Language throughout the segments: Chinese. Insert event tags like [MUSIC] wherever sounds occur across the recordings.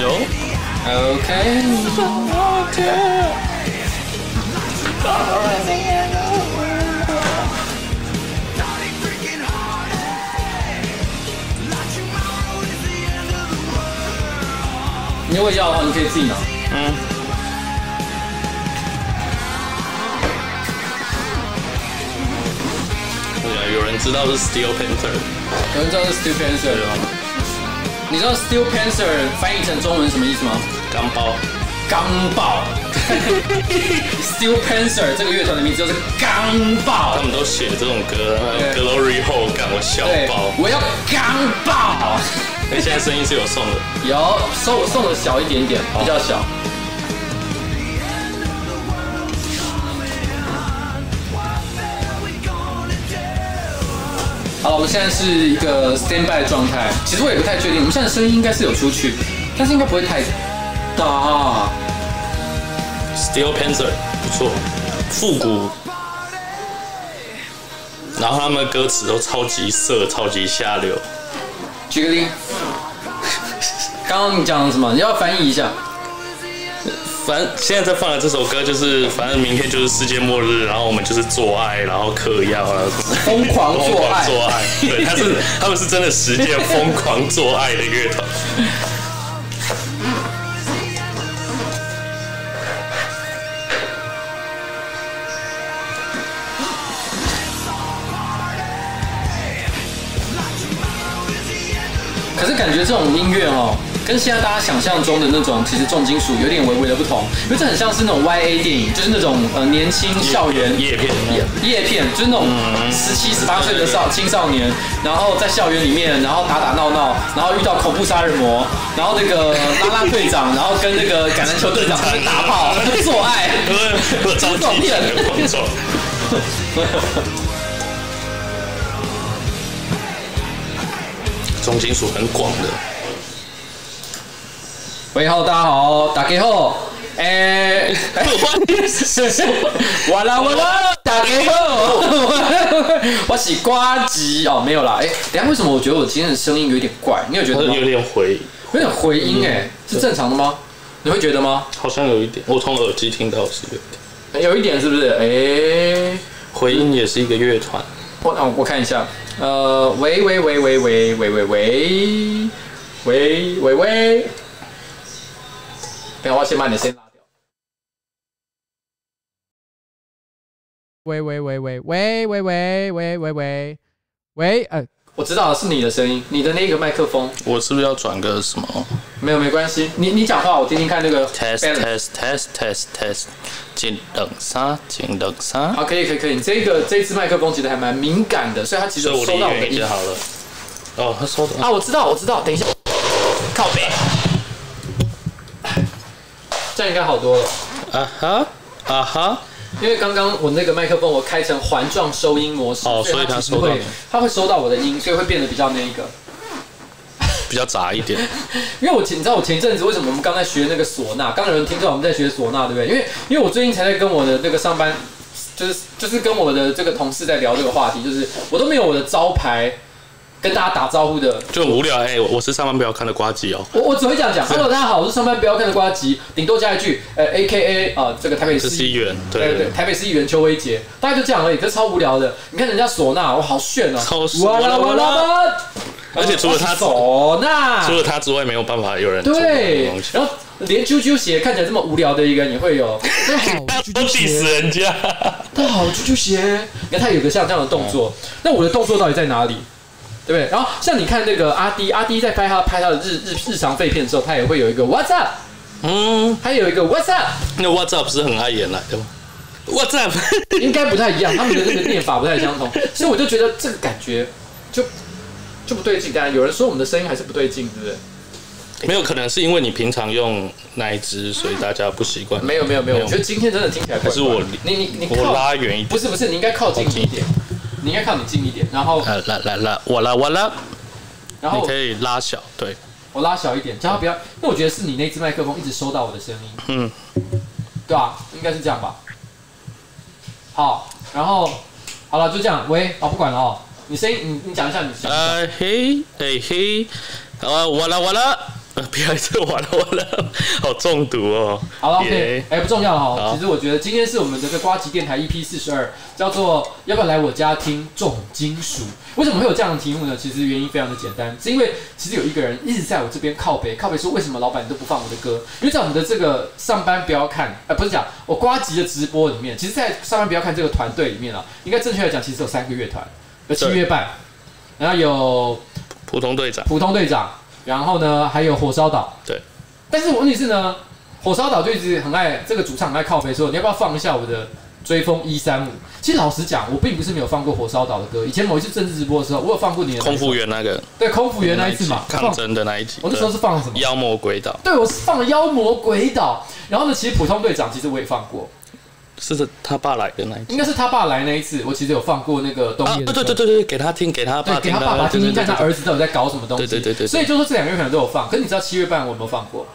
有。OK。你如果要的话，你可以自己拿。嗯。对啊，有人知道是 Steel Panther，有人知道是 Steel Panther 吗？你知道 Steel Panther 翻译成中文什么意思吗？钢包。钢爆。[LAUGHS] Steel Panther 这个乐团的名字就是钢爆。他们都写这种歌，Glory Hole 干我小爆，我要钢爆。那，[LAUGHS] 现在声音是有送的，有送送的小一点点，比较小。我们现在是一个 standby 状态。其实我也不太确定，我们现在声音应该是有出去，但是应该不会太大。Steel Panther 不错，复古。然后他们的歌词都超级色，超级下流。举个例，刚刚你讲的什么？你要翻译一下。反正现在在放的这首歌就是，反正明天就是世界末日，然后我们就是做爱，然后嗑药啊，疯狂做爱，对，他是他们是真的实践疯狂做爱的乐团。可是感觉这种音乐哦，跟现在大家想象中的那种其实重金属有点微微的不同，因为这很像是那种 Y A 电影，就是那种呃年轻校园叶片叶片，就是那种十七十八岁的少青少年，然后在校园里面，然后打打闹闹，然后遇到恐怖杀人魔，然后那个拉拉队长，然后跟那个橄榄球队长打炮做爱，这种片。重金属很广的。喂，好，大家好，大家好，哎、欸，完了完了，大家好，[LAUGHS] 我是呱吉哦，没有啦，哎、欸，等下为什么我觉得我今天的声音有点怪？你有觉得吗？有点回，有点回音哎、欸，是正常的吗？你会觉得吗？好像有一点，我从耳机听到是有一点，有一点是不是？哎、欸，回音也是一个乐团。我啊，我看一下。呃，喂喂喂喂喂喂喂喂喂喂喂，等下我先把你的声拉掉。喂喂喂喂喂喂喂喂喂喂喂，呃，我知道了，是你的声音，你的那个麦克风。我是不是要转个什么？没有，没关系。你你讲话，我听听看那个。Test test test test test，静等啥？静等啥？好，可以可以可以。你这个这支麦克风其实还蛮敏感的，所以它其实收到我的音好了。哦，它收到。啊，我知道我知道。等一下，靠北。这样应该好多了。啊哈啊哈。因为刚刚我那个麦克风我开成环状收音模式，哦，所以它收到。它会收到我的音，所以会变得比较那一个。比较杂一点，[LAUGHS] 因为我前你知道我前一阵子为什么我们刚在学那个唢呐，刚有人听到我们在学唢呐，对不对？因为因为我最近才在跟我的那个上班，就是就是跟我的这个同事在聊这个话题，就是我都没有我的招牌跟大家打招呼的，就很无聊。哎、欸，我是上班不要看的瓜吉哦，我我只会这样讲，Hello，大家好，我是上班不要看的瓜吉，顶多加一句，呃，A K A 啊，这个台北市议员，对对，对，台北市议员邱威杰，大概就这样而已，可是超无聊的。你看人家唢呐，我好炫哦，超炫，哇啦哇啦。而且除了他唢呐，除了他之外，没有办法有人对。然后连啾啾鞋看起来这么无聊的一个人也会有，[LAUGHS] 他好啾啾鞋，死人家，他好啾啾鞋。你看他有个像这样的动作，那我的动作到底在哪里？对不对？然后像你看那个阿迪，阿迪在拍他拍他的日日日常废片的时候，他也会有一个 What's up？嗯，还有一个 What's up？那 What's up 是很爱演来的吗？What's up？[LAUGHS] 应该不太一样，他们的那个念法不太相同，[LAUGHS] 所以我就觉得这个感觉就。就不对劲，当然有人说我们的声音还是不对劲，对不对？没有可能是因为你平常用那一只，所以大家不习惯。没有没有没有，我觉得今天真的听起来怪怪。可是我你你你我拉远一点，不是不是，你应该靠近一点，你应该靠你近一点，然后来来来来，我拉我拉，然后你可以拉小，对，我拉小一点，叫他不要，因为我觉得是你那只麦克风一直收到我的声音，嗯，对吧？应该是这样吧。好，然后好了，就这样，喂，哦，不管了哦。你声音，你你讲一下，你讲。啊嘿，哎嘿，好啊，完了完了。不要再玩了，玩了，好中毒哦！[LAUGHS] 好了，OK，哎，不重要哈。其实我觉得今天是我们的这个瓜吉电台 EP 四十二，叫做要不要来我家听重金属？为什么会有这样的题目呢？其实原因非常的简单，是因为其实有一个人一直在我这边靠北，靠北说为什么老板都不放我的歌？因为在我们的这个上班不要看，哎，不是讲我瓜吉的直播里面，其实，在上班不要看这个团队里面啊，应该正确来讲，其实有三个乐团，有七月半，然后有普通队长，普通队长。然后呢，还有火烧岛。对，但是我问题是呢，火烧岛就一直很爱这个主唱很爱靠背说，你要不要放一下我的追风一三五？其实老实讲，我并不是没有放过火烧岛的歌。以前某一次政治直播的时候，我有放过你的空服员那个。对，空服员那一次嘛，抗争的那一集。我那时候是放了什么？妖魔鬼岛。对，我是放了妖魔鬼岛。然后呢，其实普通队长其实我也放过。是他爸来的那一次，应该是他爸来那一次。我其实有放过那个东西。对对对对对，给他听，给他爸，给他爸爸听听看，他儿子到底在搞什么东西。对对对对。所以就说这两个月可能都有放，可是你知道七月半我有没有放过？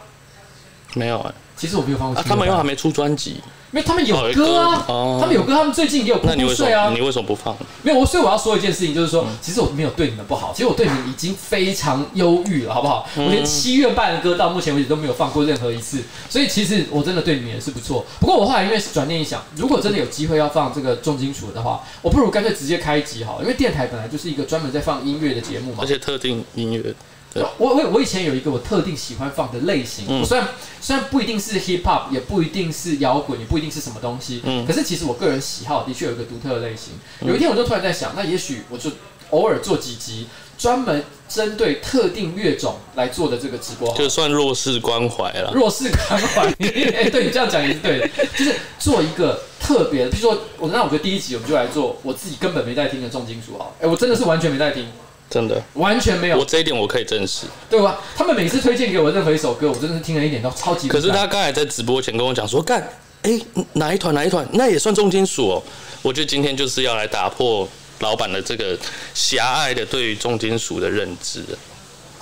没有哎，其实我没有放过。他们又还没出专辑。因为他们有歌啊，他们有歌，他们最近也有铺铺睡啊。你为什么不放？没有，我所以我要说一件事情，就是说，其实我没有对你们不好，其实我对你们已经非常忧郁了，好不好？我连七月半的歌到目前为止都没有放过任何一次，所以其实我真的对你们也是不错。不过我后来因为转念一想，如果真的有机会要放这个重金属的话，我不如干脆直接开一集好了，因为电台本来就是一个专门在放音乐的节目嘛，而且特定音乐。我我我以前有一个我特定喜欢放的类型，虽然虽然不一定是 hip hop，也不一定是摇滚，也不一定是什么东西，嗯，可是其实我个人喜好的确有一个独特的类型。嗯、有一天我就突然在想，那也许我就偶尔做几集专门针对特定乐种来做的这个直播，就算弱势关怀了。弱势关怀，哎、欸，对你这样讲也是对的，就是做一个特别的，比如说我那我觉得第一集我们就来做我自己根本没在听的重金属啊，哎，我真的是完全没在听。真的完全没有，我这一点我可以证实，对吧？他们每次推荐给我任何一首歌，我真的是听了一点都超级。可是他刚才在直播前跟我讲说，干，哎、欸，哪一团哪一团，那也算重金属哦。我觉得今天就是要来打破老板的这个狭隘的对于重金属的认知。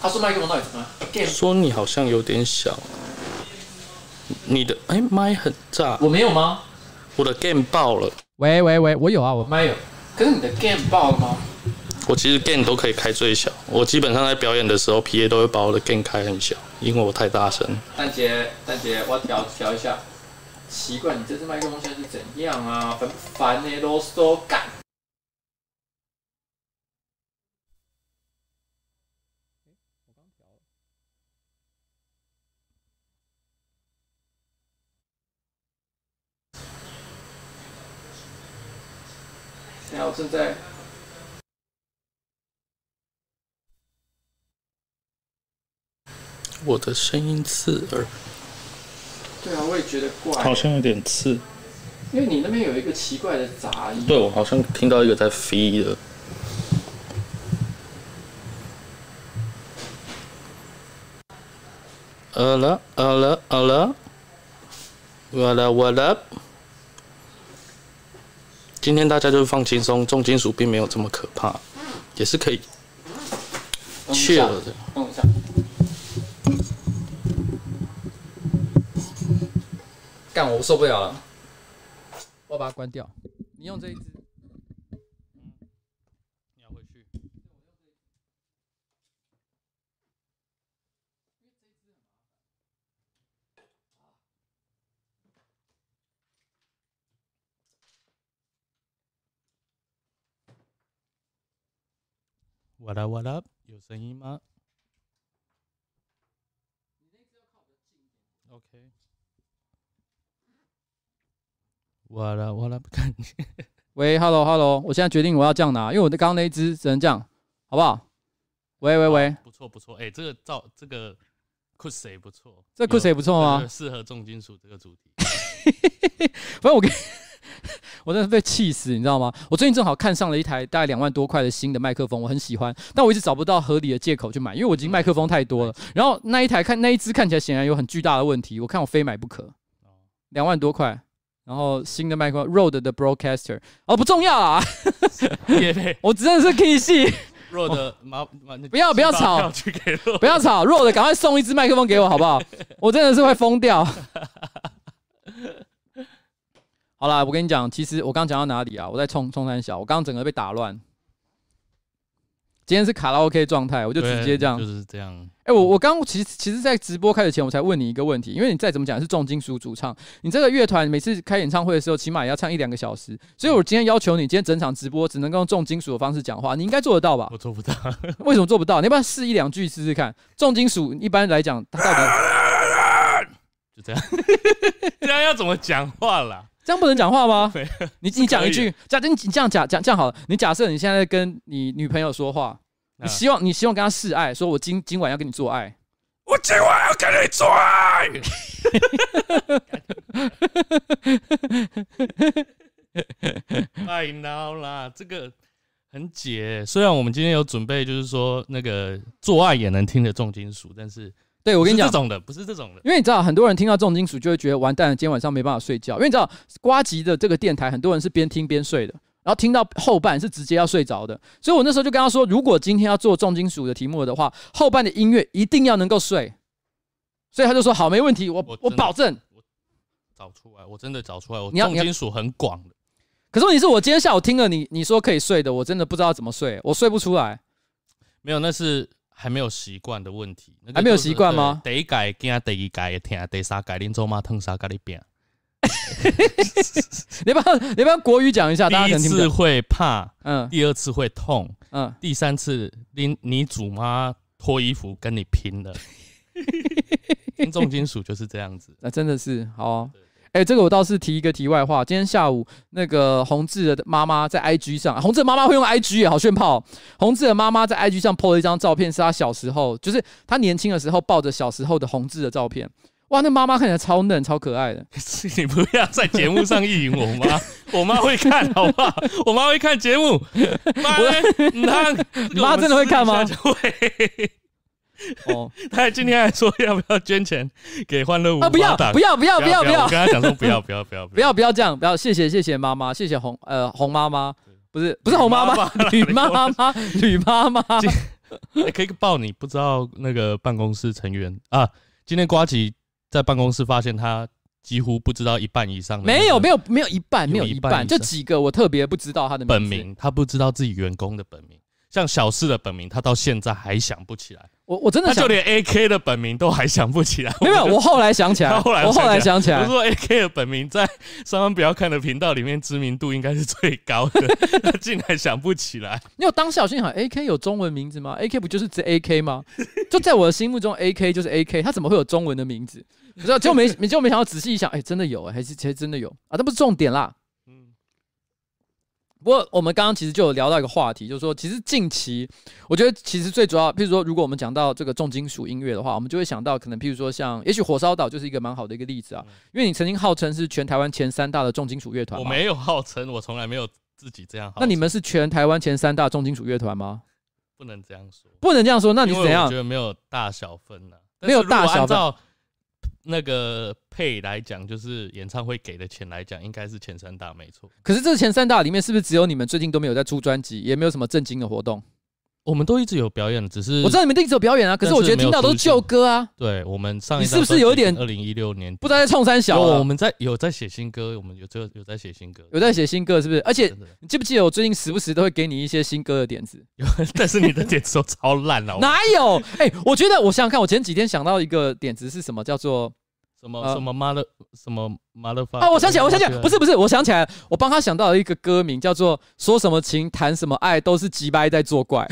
他说麦克风到底怎么样？说你好像有点小，你的哎麦、欸、很炸，我没有吗？我的 game 爆了。喂喂喂，我有啊，我麦有。可是你的 game 爆了吗？我其实 gain 都可以开最小，我基本上在表演的时候，PA 都会把我的 gain 开很小，因为我太大声。蛋姐，蛋姐，我调调一下。奇怪，你这次麦克风现在是怎样啊？烦不烦呢，啰嗦干。我刚调了。现在我正在。我的声音刺耳。对啊，我也觉得怪。好像有点刺。因为你那边有一个奇怪的杂音。对，我好像听到一个在飞的。好了，好了，好了。What up? What up? 今天大家就放轻松，重金属并没有这么可怕，也是可以 chill 的。等一下。干，我受不了了，我把它关掉。你用这一只，嗯，你要回去。What up? What up? 有声音吗？OK。我了我了，不看你。[LAUGHS] 喂，Hello Hello，我现在决定我要这样拿，因为我的刚刚那一只只能这样，好不好？喂喂喂，不错不错，哎、欸，这个照这个 Kush 不错，这 Kush 不错吗？适合重金属这个主题。[LAUGHS] 反正我跟，[LAUGHS] 我真的被气死，你知道吗？我最近正好看上了一台大概两万多块的新的麦克风，我很喜欢，但我一直找不到合理的借口去买，因为我已经麦克风太多了。然后那一台看那一只看起来显然有很巨大的问题，我看我非买不可。两万多块。然后新的麦克风 Rode 的 Broadcaster 哦，不重要啊，[LAUGHS] 我真的是 K 系 Rode 不要不要吵，不要吵 Rode 赶快送一支麦克风给我好不好？[LAUGHS] 我真的是会疯掉。[LAUGHS] 好啦，我跟你讲，其实我刚讲到哪里啊？我在冲冲三小，我刚刚整个被打乱。今天是卡拉 OK 状态，我就直接这样，就是这样。哎、欸，我我刚其实其实，在直播开始前，我才问你一个问题，因为你再怎么讲是重金属主唱，你这个乐团每次开演唱会的时候，起码也要唱一两个小时，所以我今天要求你，今天整场直播只能够用重金属的方式讲话，你应该做得到吧？我做不到，为什么做不到？你要不要试一两句试试看？重金属一般来讲，它到底 [LAUGHS] [LAUGHS] 就这样，这样要怎么讲话啦？这样不能讲话吗？[LAUGHS] 你你讲一句，假设你这样假讲这样好了，你假设你现在跟你女朋友说话。你希望你希望跟他示爱，说我今今晚要跟你做爱，我今晚要跟你做爱。[LAUGHS] 太孬啦，这个很解。虽然我们今天有准备，就是说那个做爱也能听的重金属，但是对我跟你讲，这种的不是这种的，因为你知道很多人听到重金属就会觉得完蛋了，今天晚上没办法睡觉。因为你知道瓜吉的这个电台，很多人是边听边睡的。然后听到后半是直接要睡着的，所以我那时候就跟他说，如果今天要做重金属的题目的话，后半的音乐一定要能够睡。所以他就说好，没问题，我我，我保证。我找出来，我真的找出来，我重金属很广的。可是问题是我今天下午听了你你说可以睡的，我真的不知道怎么睡，我睡不出来。没有，那是还没有习惯的问题。那个、还没有习惯吗？第一届听，第二届听，第三届恁做妈烫啥咖喱饼。[LAUGHS] 你不要你不要国语讲一下，大家可能听不懂。第一次会怕，嗯，第二次会痛，嗯，第三次你你祖妈脱衣服跟你拼了。[LAUGHS] 听重金属就是这样子，那真的是好啊。哎、欸，这个我倒是提一个题外话，今天下午那个洪志的妈妈在 IG 上，洪志的妈妈会用 IG 也好炫炮。洪志的妈妈在 IG 上 po 了一张照片，是她小时候，就是她年轻的时候抱着小时候的洪志的照片。哇，那妈妈看起来超嫩、超可爱的。[LAUGHS] 你不要在节目上意淫我妈，我妈会看，好不好？我妈会看节目。妈，[LAUGHS] 妈真的会看吗？会。[LAUGHS] 哦，她今天还说要不要捐钱给欢乐舞？啊，不要，不要，不要，不要，不要！我跟她讲说不要，不要，不要，不要，不要这样，不要。谢谢，谢谢妈妈，谢谢红呃红妈妈，不是不是红妈妈，吕妈妈，女妈妈。可以抱你，不知道那个办公室成员啊，今天瓜吉。在办公室发现他几乎不知道一半以上的，没有没有没有一半没有一半，就几个我特别不知道他的本名，他不知道自己员工的本名，像小四的本名，他到现在还想不起来。我我真的他就连 AK 的本名都还想不起来。[LAUGHS] 没有，我后来想起来，[LAUGHS] 后来我后来想起来，我说 AK 的本名在上班不要看的频道里面知名度应该是最高的，[LAUGHS] 他竟然想不起来。因为当时我心想，AK 有中文名字吗？AK 不就是指 AK 吗？就在我的心目中，AK 就是 AK，他怎么会有中文的名字？不知道，就没没 [LAUGHS] 就没想到仔细一想，哎、欸，真的有，还是其实真的有啊？这不是重点啦。嗯。不过我们刚刚其实就有聊到一个话题，就是说，其实近期我觉得其实最主要，譬如说，如果我们讲到这个重金属音乐的话，我们就会想到可能譬如说像，也许火烧岛就是一个蛮好的一个例子啊。因为你曾经号称是全台湾前三大的重金属乐团。我没有号称，我从来没有自己这样。那你们是全台湾前三大重金属乐团吗？不能这样说。不能这样说，那你是怎样？我觉得没有大小分呢、啊，没有大小分。那个配来讲，就是演唱会给的钱来讲，应该是前三大没错。可是这前三大里面，是不是只有你们最近都没有在出专辑，也没有什么正经的活动？我们都一直有表演，只是我知道你们一直有表演啊。可是我觉得听到都是旧歌啊。对，我们上一次你是不是有一点二零一六年不知道在冲三小？我们在有在写新歌，我们有有有在写新歌，有在写新歌，是不是？而且你记不记得我最近时不时都会给你一些新歌的点子？有，[LAUGHS] 但是你的点子都超烂了。哪有？哎、欸，我觉得我想想看，我前几天想到一个点子是什么？叫做。什么什么妈的什么妈的发啊！我想起来，我想起来，不是不是，我想起来，我帮他想到了一个歌名，叫做“说什么情谈什么爱都是鸡掰在作怪”，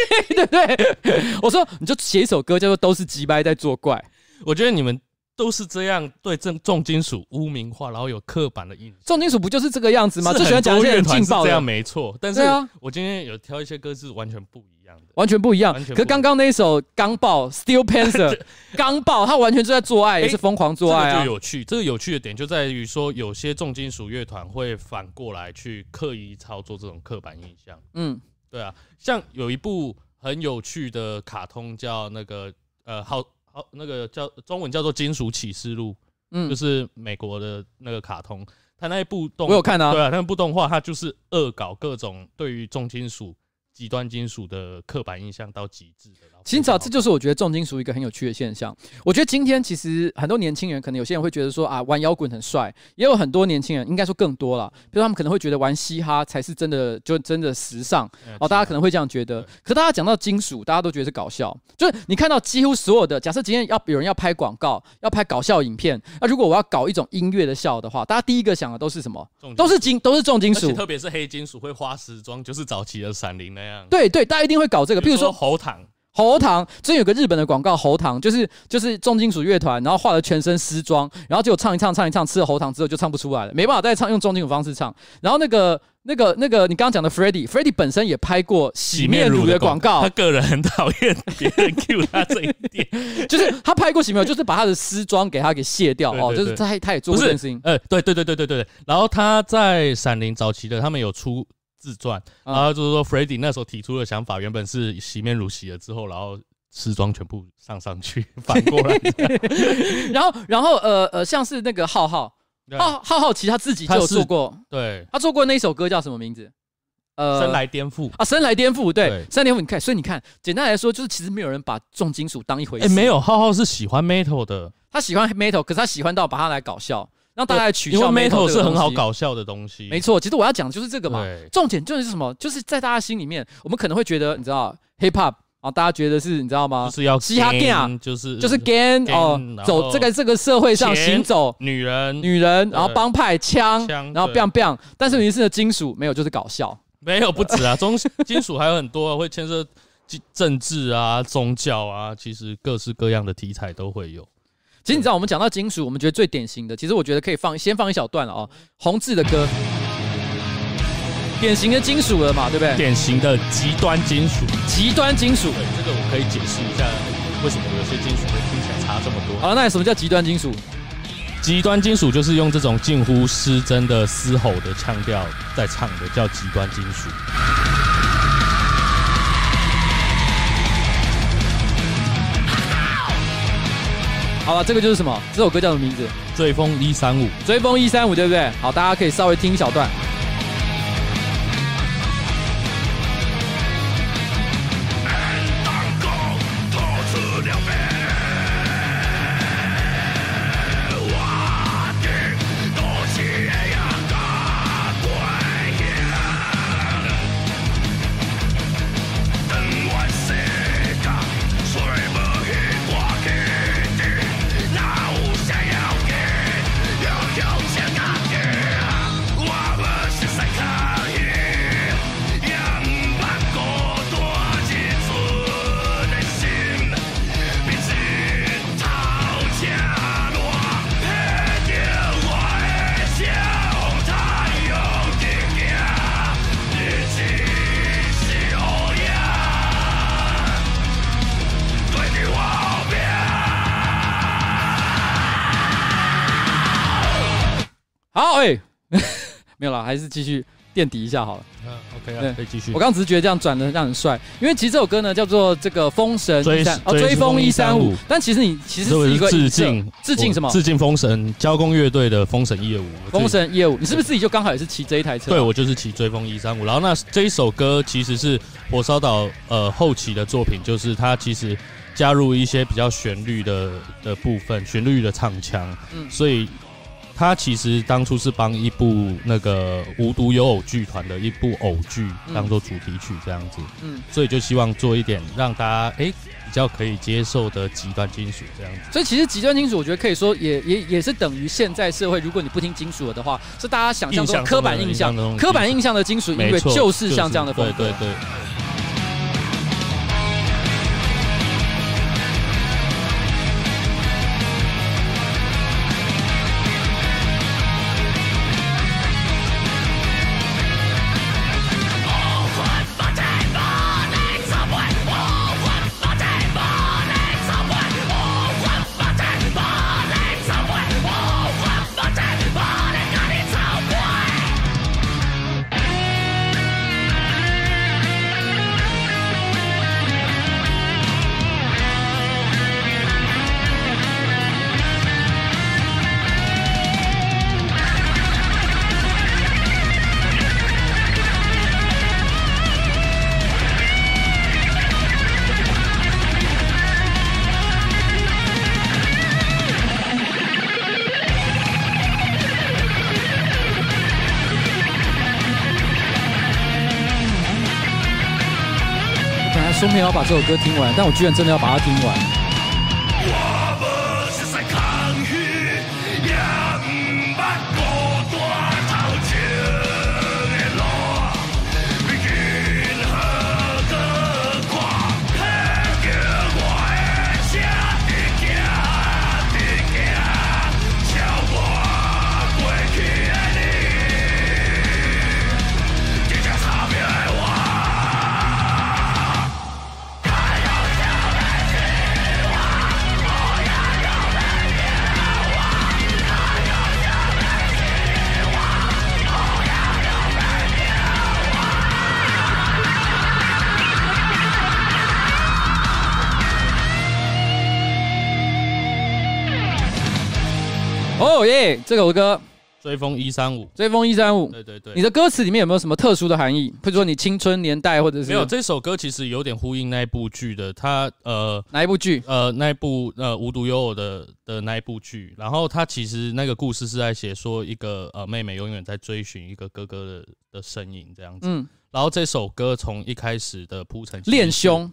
[LAUGHS] 对不对？我说你就写一首歌，叫做“都是鸡掰在作怪”。我觉得你们。都是这样对重重金属污名化，然后有刻板的印象。重金属不就是这个样子吗？最喜欢讲一些很劲爆的。这样没错，但是我今天有挑一些歌是完全不一样的，完全不一样。可是刚刚那一首钢爆 Steel Panther [LAUGHS] 钢爆，他完全就在做爱，也是疯狂做爱啊。这个就有趣，这个有趣的点就在于说，有些重金属乐团会反过来去刻意操作这种刻板印象。嗯，对啊，像有一部很有趣的卡通叫那个呃好。好，那个叫中文叫做《金属启示录》，嗯，就是美国的那个卡通，他那一部动，我有看啊，对啊，那部动画它就是恶搞各种对于重金属极端金属的刻板印象到极致的。其实，这就是我觉得重金属一个很有趣的现象。我觉得今天其实很多年轻人，可能有些人会觉得说啊，玩摇滚很帅，也有很多年轻人，应该说更多了，比如他们可能会觉得玩嘻哈才是真的，就真的时尚哦。大家可能会这样觉得。可大家讲到金属，大家都觉得是搞笑。就是你看到几乎所有的，假设今天要有人要拍广告，要拍搞笑影片，那如果我要搞一种音乐的笑的话，大家第一个想的都是什么？都是金，都是重金属，特别是黑金属会花时装，就是早期的闪灵那样。对对，大家一定会搞这个，比如说喉糖。喉糖，之前有个日本的广告，喉糖就是就是重金属乐团，然后画了全身丝装，然后结果唱一唱唱一唱，吃了喉糖之后就唱不出来了，没办法再唱用重金属方式唱。然后那个那个那个你刚刚讲的 Freddie，Freddie 本身也拍过洗面乳的广告，他个人很讨厌别人 cue 他这一点，[LAUGHS] 就是他拍过洗面乳，就是把他的丝装给他给卸掉哦，就是他他也做过这件事情。呃，对对对对对对，然后他在闪灵早期的他们有出。自传，然后就是说，Freddie 那时候提出的想法，原本是洗面乳洗了之后，然后时装全部上上去，反过来。[LAUGHS] 然后，然后，呃呃，像是那个浩浩，浩浩浩，其实他自己就有做过，对，他做过那一首歌叫什么名字？呃，生来颠覆啊，生来颠覆，对，生来颠覆。你看，所以你看，简单来说，就是其实没有人把重金属当一回事。哎，没有，浩浩是喜欢 Metal 的，他喜欢 Metal，可是他喜欢到把它来搞笑。让大家取笑 Metal 是很好搞笑的东西，没错。其实我要讲的就是这个嘛，重点就是什么？就是在大家心里面，我们可能会觉得，你知道，Hip Hop 啊，大家觉得是，你知道吗？就是要嘻哈 gang，就是就是 gang 哦，走这个这个社会上行走，女人女人，然后帮派枪，然后 bang bang。但是于是呢，金属没有，就是搞笑，没有不止啊，[LAUGHS] 中金属还有很多会牵涉政治啊、宗教啊，其实各式各样的题材都会有。其实你知道，我们讲到金属，我们觉得最典型的，其实我觉得可以放先放一小段了哦。红字的歌，典型的金属了嘛，对不对？典型的极端金属，极端金属。对，这个我可以解释一下，为什么有些金属会听起来差这么多。好，那什么叫极端金属？极端金属就是用这种近乎失真的嘶吼的腔调在唱的，叫极端金属。好了，这个就是什么？这首歌叫什么名字？追风一三五，追风一三五，对不对？好，大家可以稍微听一小段。了，还是继续垫底一下好了。嗯，OK 啊，可以继续。我刚刚只是觉得这样转的让人帅，因为其实这首歌呢叫做这个《封神追哦追风一三五》，但其实你其实是一个致敬，致敬什么？致敬封神交工乐队的《封神一二五》。封神一二五，你是不是自己就刚好也是骑这一台车？对，我就是骑追风一三五。然后那这一首歌其实是火烧岛呃后期的作品，就是它其实加入一些比较旋律的的部分，旋律的唱腔，嗯，所以。他其实当初是帮一部那个无独有偶剧团的一部偶剧当做主题曲这样子，嗯，所以就希望做一点让大家哎、欸、比较可以接受的极端金属这样子。所以其实极端金属，我觉得可以说也也也是等于现在社会，如果你不听金属了的话，是大家想象中刻板印象、刻板印象的金属音乐就是像这样的风格。对对对。说没有要把这首歌听完，但我居然真的要把它听完。这首歌《追风一三五》，追风一三五。对对对，你的歌词里面有没有什么特殊的含义？比如说你青春年代，或者是没有？这首歌其实有点呼应那一部剧的。它呃，哪一部剧？呃，那一部呃，无独有偶的的那一部剧。然后它其实那个故事是在写说一个呃妹妹永远在追寻一个哥哥的的身影这样子。嗯。然后这首歌从一开始的铺陈，练胸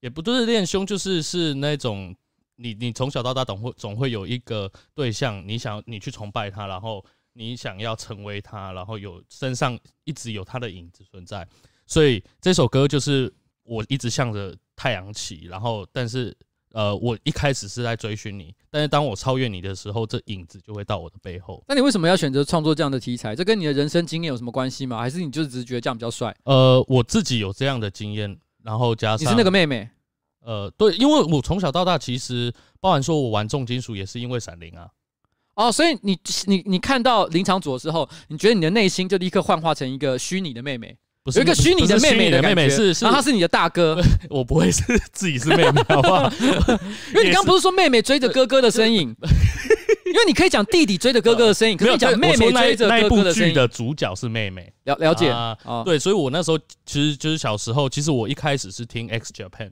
也不都是练胸，就是是那种。你你从小到大总会总会有一个对象，你想你去崇拜他，然后你想要成为他，然后有身上一直有他的影子存在，所以这首歌就是我一直向着太阳起，然后但是呃我一开始是在追寻你，但是当我超越你的时候，这影子就会到我的背后。那你为什么要选择创作这样的题材？这跟你的人生经验有什么关系吗？还是你就只是觉得这样比较帅？呃，我自己有这样的经验，然后加上你是那个妹妹。呃，对，因为我从小到大其实，包含说我玩重金属也是因为闪灵啊。哦，所以你你你看到林场主的时候，你觉得你的内心就立刻幻化成一个虚拟的妹妹，不是有一个虚拟的妹妹的妹妹是，是，然后他是你的大哥，[LAUGHS] 我不会是自己是妹妹，好不好？[LAUGHS] 因为你刚不是说妹妹追着哥哥的身影，[LAUGHS] 因为你可以讲弟弟追着哥哥的身影，可以讲妹妹追着哥哥的身影。的主角是妹妹，了了解啊，对，所以我那时候其实就是小时候，其实我一开始是听 X Japan。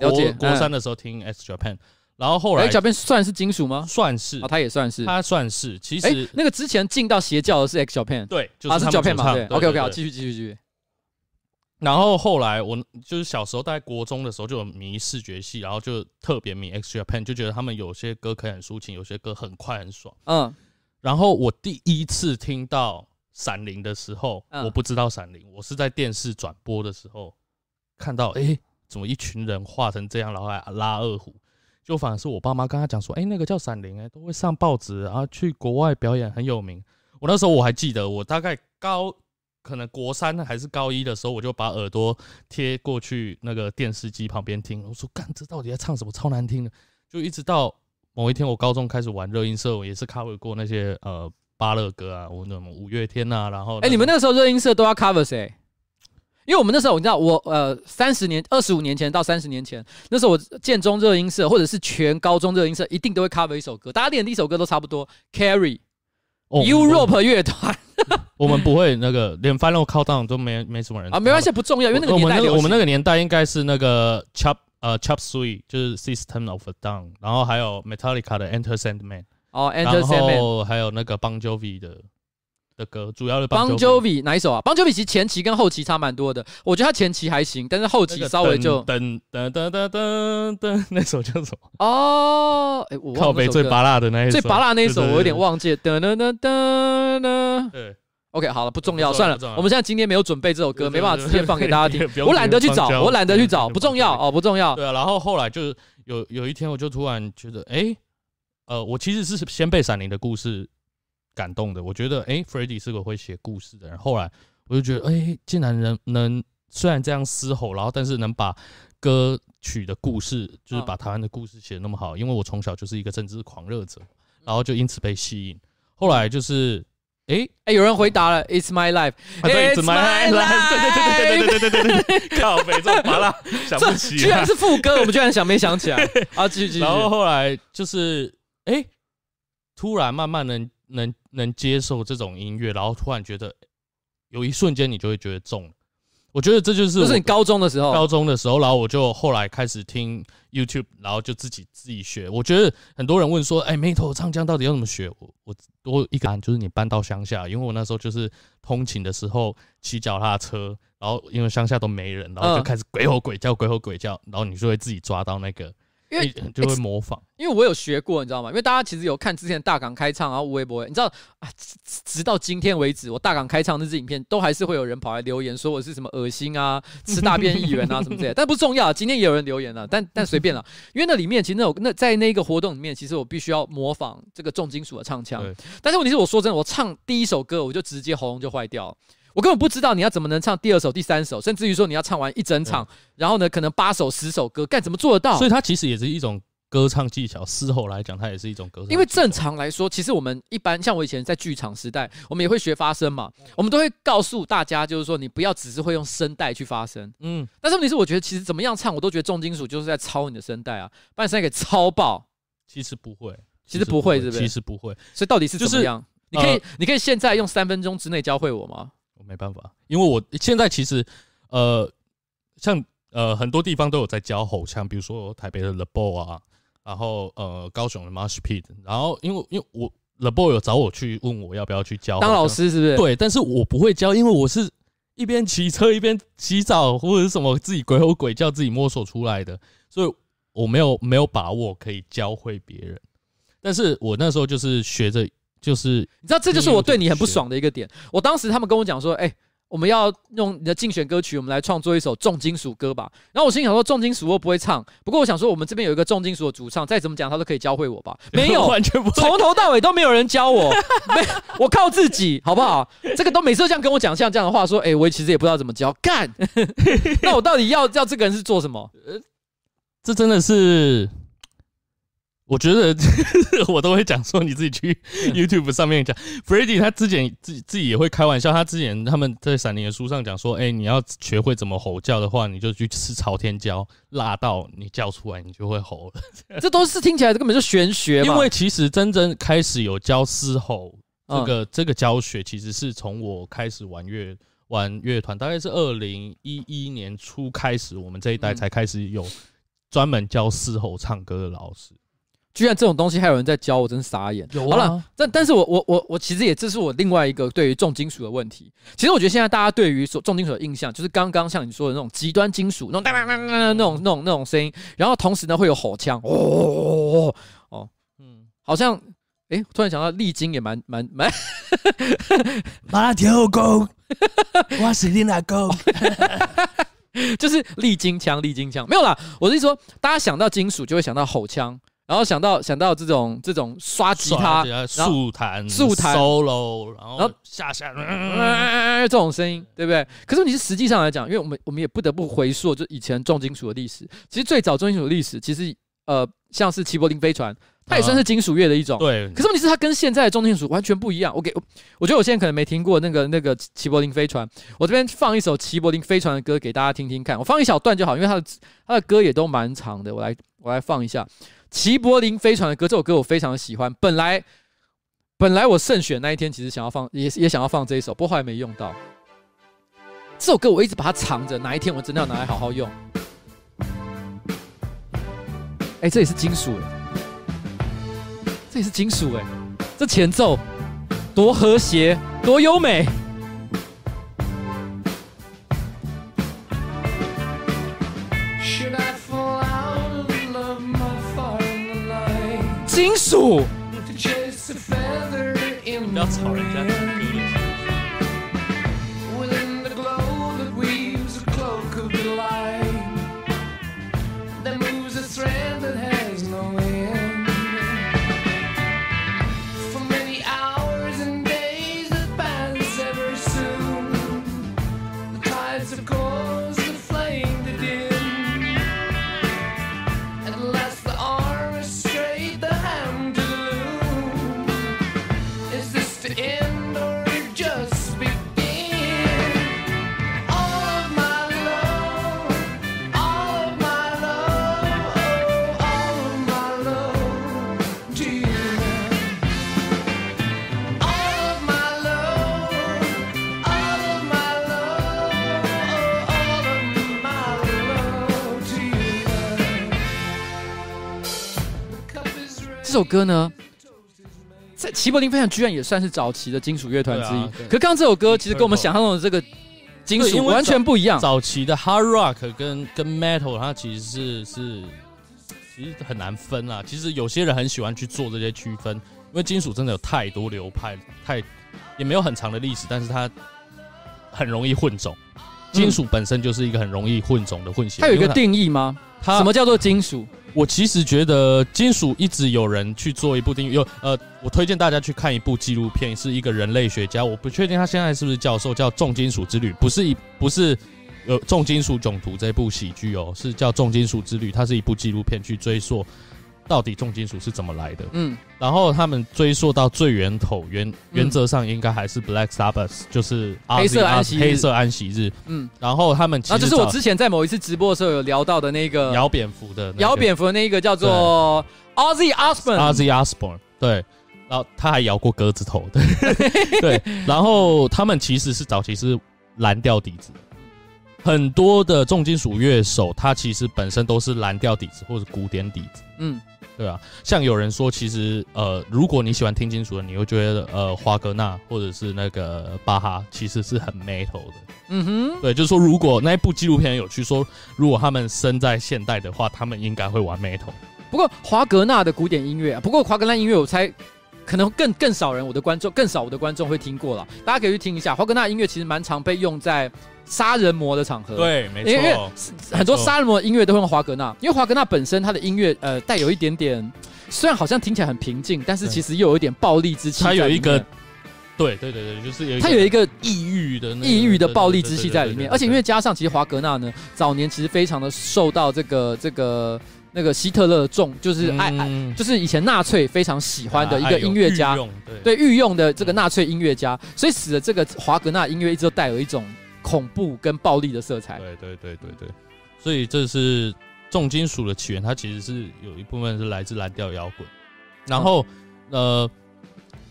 了解，国三的时候听 X Japan，然后后来 X Japan 算是金属吗？算是，他也算是，他算是。其实那个之前进到邪教的是 X Japan，对，就是 Japan 嘛。对，OK OK，好，继续继续继续。然后后来我就是小时候在国中的时候就有迷视觉系，然后就特别迷 X Japan，就觉得他们有些歌可以很抒情，有些歌很快很爽。嗯。然后我第一次听到闪灵的时候，我不知道闪灵，我是在电视转播的时候看到，哎。怎么一群人画成这样，然后还拉二胡？就反而是我爸妈跟他讲说，哎、那个叫闪灵，哎，都会上报纸，然后去国外表演很有名。我那时候我还记得，我大概高可能国三还是高一的时候，我就把耳朵贴过去那个电视机旁边听。我说，干，这到底在唱什么？超难听的。就一直到某一天，我高中开始玩热音社，我也是 cover 过那些呃巴乐歌啊，我那种五月天啊，然后哎、你们那时候热音社都要 cover 谁？因为我们那时候，你知道我呃三十年、二十五年前到三十年前，那时候我建中热音社或者是全高中热音社一定都会 cover 一首歌，大家练的第一首歌都差不多。Carry，Europe 乐团，[LAUGHS] 我们不会那个连 Final Countdown 都没没什么人啊，没关系，不重要，因为那个年代我们那个我们那个年代应该是那个 Chop 呃 Chop Suey 就是 System of a Down，然后还有 Metallica 的 Enter Sandman，哦 Enter Sandman，然后还有那个 Bon Jovi 的。的歌主要是 Bon Jovi 哪一首啊？Bon Jovi 其实前期跟后期差蛮多的，我觉得他前期还行，但是后期稍微就噔噔噔噔噔噔，那首叫什么？哦，哎，我靠北最拔辣的那一首，最拔辣那一首我有点忘记了。噔噔噔噔噔。对，OK，好了，不重要，算了。我们现在今天没有准备这首歌，没办法直接放给大家听。我懒得去找，我懒得去找，不重要 [LAUGHS] 哦，不重要。对啊，然后后来就有有一天，我就突然觉得，哎，呃，我其实是先被闪灵的故事。感动的，我觉得，哎，Freddie 是个会写故事的人。后来我就觉得，哎，竟然能能虽然这样嘶吼，然后但是能把歌曲的故事，就是把台湾的故事写得那么好。因为我从小就是一个政治狂热者，然后就因此被吸引。后来就是，哎哎，有人回答了，It's my life，对，It's my life，对对对对对对对对对对，靠北这种麻辣想不起，居然是副歌，我们居然想没想起来啊！继续继续。然后后来就是，哎，突然慢慢能。能能接受这种音乐，然后突然觉得有一瞬间你就会觉得中。我觉得这就是就是你高中的时候，高中的时候，然后我就后来开始听 YouTube，然后就自己自己学。我觉得很多人问说，哎，Metal 唱将到底要怎么学？我我多一个就是你搬到乡下，因为我那时候就是通勤的时候骑脚踏车，然后因为乡下都没人，然后就开始鬼吼鬼叫，鬼吼鬼叫，然后你就会自己抓到那个。因为就会模仿，因为我有学过，你知道吗？因为大家其实有看之前大港开唱，然后微博，你知道啊，直到今天为止，我大港开唱那支影片，都还是会有人跑来留言说我是什么恶心啊、[LAUGHS] 吃大便议员啊什么之类的。但不重要，今天也有人留言了，但但随便了，因为那里面其实那有那在那个活动里面，其实我必须要模仿这个重金属的唱腔。但是问题是，我说真的，我唱第一首歌，我就直接喉咙就坏掉。我根本不知道你要怎么能唱第二首、第三首，甚至于说你要唱完一整场，然后呢，可能八首、十首歌，干怎么做得到？所以它其实也是一种。歌唱技巧，事后来讲，它也是一种歌唱。因为正常来说，其实我们一般像我以前在剧场时代，我们也会学发声嘛，我们都会告诉大家，就是说你不要只是会用声带去发声，嗯。但是问题是，我觉得其实怎么样唱，我都觉得重金属就是在抄你的声带啊，把你声带给抄爆。其实不会，其实不会，是不是？其实不会。所以到底是怎么样？你可以，你可以现在用三分钟之内教会我吗？我没办法，因为我现在其实，呃，像呃很多地方都有在教吼腔，比如说台北的 The Ball 啊。然后呃，高雄的 Mosh Pit，然后因为因为我 The Boy 有找我去问我要不要去教当老师，是不是？对，但是我不会教，因为我是一边骑车一边洗澡或者是什么自己鬼吼鬼叫自己摸索出来的，所以我没有没有把握可以教会别人。但是我那时候就是学着，就是你知道，这就是我对你很不爽的一个点。我当时他们跟我讲说，哎。我们要用你的竞选歌曲，我们来创作一首重金属歌吧。然后我心想说，重金属我不会唱，不过我想说，我们这边有一个重金属的主唱，再怎么讲他都可以教会我吧。没有，[LAUGHS] 完全不，从头到尾都没有人教我，没，我靠自己，好不好？这个都每次都这样跟我讲，像这样的话说，哎，我其实也不知道怎么教，干。[LAUGHS] 那我到底要要这个人是做什么？呃，这真的是。我觉得 [LAUGHS] 我都会讲说，你自己去 YouTube 上面讲。Freddy 他之前自己自己也会开玩笑，他之前他们在闪灵的书上讲说，哎，你要学会怎么吼叫的话，你就去吃朝天椒，辣到你叫出来，你就会吼了。[LAUGHS] 这都是听起来根本就玄学嘛。因为其实真正开始有教嘶吼这个这个教学，其实是从我开始玩乐玩乐团，大概是二零一一年初开始，我们这一代才开始有专门教嘶吼唱歌的老师。居然这种东西还有人在教，我真傻眼。有啊，好了，但但是我我我我其实也这是我另外一个对于重金属的问题。其实我觉得现在大家对于说重金属的印象，就是刚刚像你说的那种极端金属，那种那种那种那种那种声音，然后同时呢会有吼腔，哦哦，嗯，好像哎、欸，突然想到丽晶也蛮蛮蛮，马拉跳狗，我是你那狗，[LAUGHS] 就是丽晶腔，丽晶腔没有啦。我是说，大家想到金属就会想到吼腔。然后想到想到这种这种刷吉他、速弹、速弹 solo，然后下下这种声音，对不对？可是你是实际上来讲，因为我们我们也不得不回溯，就以前重金属的历史。其实最早重金属的历史，其实呃，像是齐柏林飞船，它也算是金属乐的一种。对。可是问题是，它跟现在的重金属完全不一样。我给，我觉得我现在可能没听过那个那个齐柏林飞船。我这边放一首齐柏林飞船的歌给大家听听看。我放一小段就好，因为它的它的歌也都蛮长的。我来我来放一下。齐柏林飞船的歌，这首歌我非常喜欢。本来，本来我胜选那一天，其实想要放，也也想要放这一首，不过后来没用到。这首歌我一直把它藏着，哪一天我真的要拿来好好用。哎、这也是金属哎，这也是金属哎，这前奏多和谐，多优美。金属，不要吵人首歌呢，在齐柏林飞船居然也算是早期的金属乐团之一。可刚刚这首歌其实跟我们想象中的这个金属，完全不一样。早期的 hard rock 跟跟 metal，它其实是是其实很难分啊。其实有些人很喜欢去做这些区分，因为金属真的有太多流派，太也没有很长的历史，但是它很容易混种。金属本身就是一个很容易混种的混血。它有一个定义吗？它什么叫做金属？我其实觉得金属一直有人去做一部电影，有呃，我推荐大家去看一部纪录片，是一个人类学家，我不确定他现在是不是教授，叫《重金属之旅》，不是一不是呃《重金属囧途》这部喜剧哦，是叫《重金属之旅》，它是一部纪录片，去追溯。到底重金属是怎么来的？嗯，然后他们追溯到最源头，原原则上应该还是 Black Sabbath，就是黑色安息黑色安息日。嗯，然后他们其实，那就是我之前在某一次直播的时候有聊到的那个摇蝙蝠的摇蝙蝠的那一个叫做 Ozzy Osbourne，Ozzy Osbourne，对，然后他还摇过鸽子头，对。[LAUGHS] 对，然后他们其实是早期是蓝调底子。很多的重金属乐手，他其实本身都是蓝调底子或者古典底子，嗯，对啊。像有人说，其实呃，如果你喜欢听金属的，你会觉得呃，华格纳或者是那个巴哈其实是很 metal 的，嗯哼，对，就是说，如果那一部纪录片有去说，如果他们生在现代的话，他们应该会玩 metal。不过华格纳的古典音乐，啊不过华格纳音乐我猜可能更更少人，我的观众更少我的观众会听过了。大家可以去听一下，华格纳音乐其实蛮常被用在。杀人魔的场合，对，没错，因为很多杀人魔的音乐都会用华格纳，因为华格纳本身他的音乐呃带有一点点，虽然好像听起来很平静，但是其实又有一点暴力之气。他有一个，对对对对，就是有一个它有一个抑郁的抑郁的暴力之气在里面，而且因为加上其实华格纳呢，早年其实非常的受到这个这个那个希特勒重，就是爱爱，就是以前纳粹非常喜欢的一个音乐家，对御用的这个纳粹音乐家，所以使得这个华格纳音乐一直都带有一种。恐怖跟暴力的色彩，对对对对对，所以这是重金属的起源，它其实是有一部分是来自蓝调摇滚，然后呃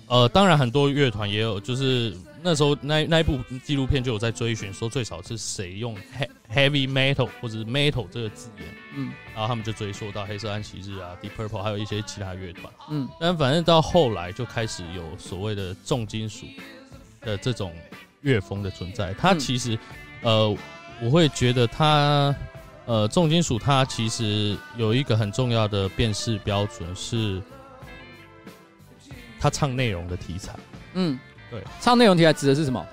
呃，当然很多乐团也有，就是那时候那那一部纪录片就有在追寻，说最少是谁用 heavy metal 或者是 metal 这个字眼，嗯，然后他们就追溯到黑色安息日啊，Deep Purple，还有一些其他乐团，嗯，但反正到后来就开始有所谓的重金属的这种。乐风的存在，它其实，呃，我会觉得它，呃，重金属它其实有一个很重要的辨识标准是，它唱内容的题材。嗯，对，唱内容题材指的是什么？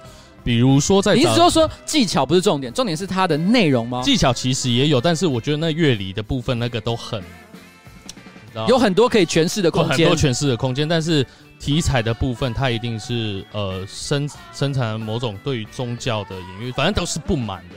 比如说在，你意思说说技巧不是重点，重点是它的内容吗？技巧其实也有，但是我觉得那乐理的部分那个都很，有很多可以诠释的空间，很多诠释的空间，但是。题材的部分，它一定是呃生生产某种对于宗教的隐喻，反正都是不满的，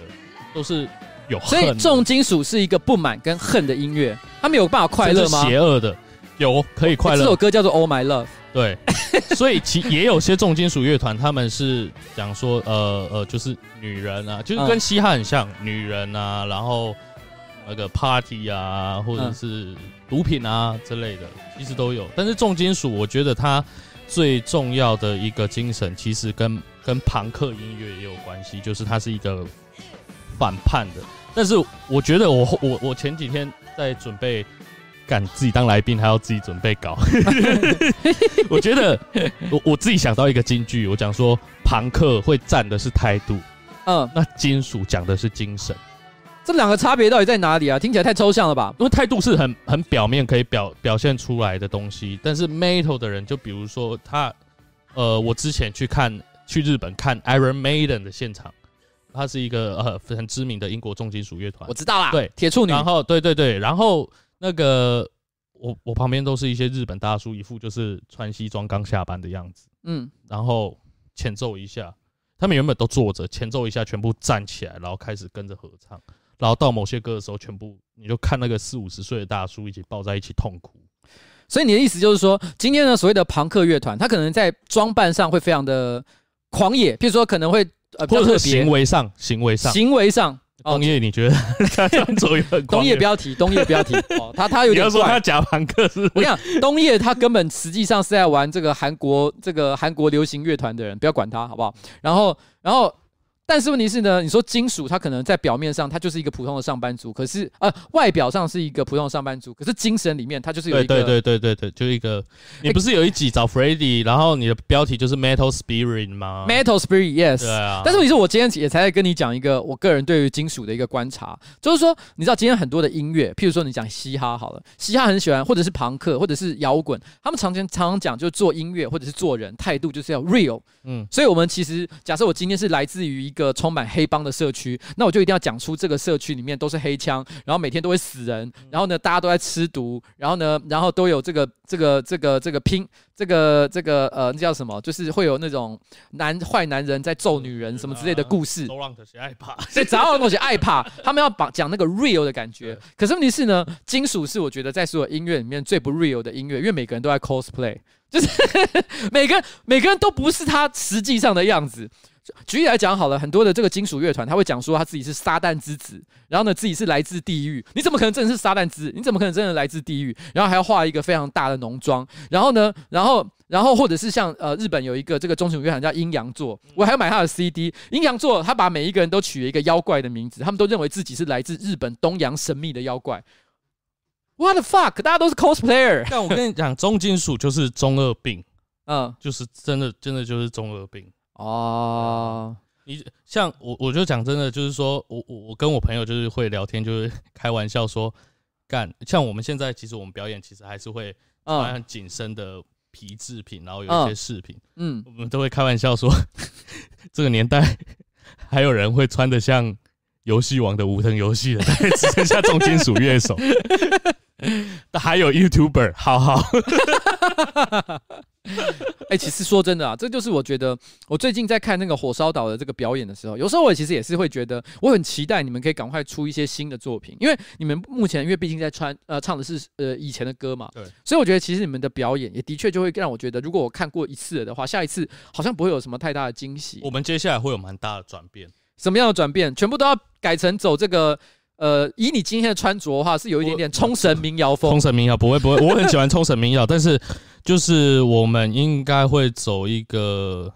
都是有恨。所以重金属是一个不满跟恨的音乐，他们有办法快乐吗？邪恶的，有可以快乐。这首歌叫做《Oh My Love》。对，[LAUGHS] 所以其也有些重金属乐团，他们是讲说呃呃，就是女人啊，就是跟嘻哈很像，嗯、女人啊，然后那个 party 啊，或者是毒品啊之类的。其实都有，但是重金属，我觉得它最重要的一个精神，其实跟跟朋克音乐也有关系，就是它是一个反叛的。但是我觉得我我我前几天在准备赶自己当来宾，还要自己准备搞。[LAUGHS] 我觉得我我自己想到一个金句，我讲说，朋克会站的是态度，嗯，那金属讲的是精神。这两个差别到底在哪里啊？听起来太抽象了吧？因为态度是很很表面可以表表现出来的东西，但是 metal 的人，就比如说他，呃，我之前去看去日本看 Iron Maiden 的现场，他是一个呃很知名的英国重金属乐团，我知道啦，对，铁处女。然后对对对，然后那个我我旁边都是一些日本大叔，一副就是穿西装刚下班的样子，嗯，然后前奏一下，他们原本都坐着，前奏一下全部站起来，然后开始跟着合唱。然后到某些歌的时候，全部你就看那个四五十岁的大叔一起抱在一起痛哭。所以你的意思就是说，今天呢所谓的朋克乐团，他可能在装扮上会非常的狂野，譬如说可能会呃，或者是行为上，行为上，行为上。东叶，你觉得他这样做也很狂野？不要提，东叶不要提。[LAUGHS] 哦，他他有点。你要说他假朋克是？我跟你讲，东叶他根本实际上是在玩这个韩国这个韩国流行乐团的人，不要管他好不好？然后然后。但是问题是呢，你说金属，它可能在表面上，它就是一个普通的上班族，可是呃，外表上是一个普通的上班族，可是精神里面，它就是有一个对对对对对，就一个。你不是有一集找 Freddy，然后你的标题就是 Metal Spirit 吗？Metal Spirit，Yes。对啊。但是问题是我今天也才在跟你讲一个我个人对于金属的一个观察，就是说，你知道今天很多的音乐，譬如说你讲嘻哈好了，嘻哈很喜欢，或者是朋克，或者是摇滚，他们常常常常讲，就是做音乐或者是做人态度就是要 real。嗯。所以我们其实假设我今天是来自于一个。充满黑帮的社区，那我就一定要讲出这个社区里面都是黑枪，然后每天都会死人，然后呢，大家都在吃毒，然后呢，然后都有这个这个这个这个拼这个这个呃，那叫什么？就是会有那种男坏男人在揍女人什么之类的故事。都让这些爱怕，[LAUGHS] 所以只要东西爱怕，[LAUGHS] 他们要把讲那个 real 的感觉。可是问题是呢，金属是我觉得在所有音乐里面最不 real 的音乐，因为每个人都在 cosplay，就是 [LAUGHS] 每个每个人都不是他实际上的样子。举例来讲好了，很多的这个金属乐团，他会讲说他自己是撒旦之子，然后呢，自己是来自地狱。你怎么可能真的是撒旦之子？你怎么可能真的来自地狱？然后还要画一个非常大的浓妆。然后呢，然后然后或者是像呃日本有一个这个中型乐团叫阴阳座，我还要买他的 CD。阴阳座他把每一个人都取了一个妖怪的名字，他们都认为自己是来自日本东洋神秘的妖怪。What the fuck？大家都是 cosplayer。但我跟你讲，重金属就是中二病，[LAUGHS] 嗯，就是真的真的就是中二病。哦，你像我，我就讲真的，就是说我我我跟我朋友就是会聊天，就是 [LAUGHS] 开玩笑说，干像我们现在其实我们表演其实还是会穿很紧身的皮制品，然后有一些饰品，嗯，我们都会开玩笑说，[LAUGHS] 这个年代还有人会穿的像游戏王的无藤游戏的，[LAUGHS] 只剩下重金属乐手，但还有 YouTuber，好好。[LAUGHS] 哎、欸，其实说真的啊，这就是我觉得，我最近在看那个火烧岛的这个表演的时候，有时候我其实也是会觉得，我很期待你们可以赶快出一些新的作品，因为你们目前因为毕竟在穿呃唱的是呃以前的歌嘛，对，所以我觉得其实你们的表演也的确就会让我觉得，如果我看过一次的话，下一次好像不会有什么太大的惊喜。我们接下来会有蛮大的转变，什么样的转变？全部都要改成走这个。呃，以你今天的穿着的话，是有一点点冲绳民谣风。冲绳民谣不会不会，我很喜欢冲绳民谣，但是就是我们应该会走一个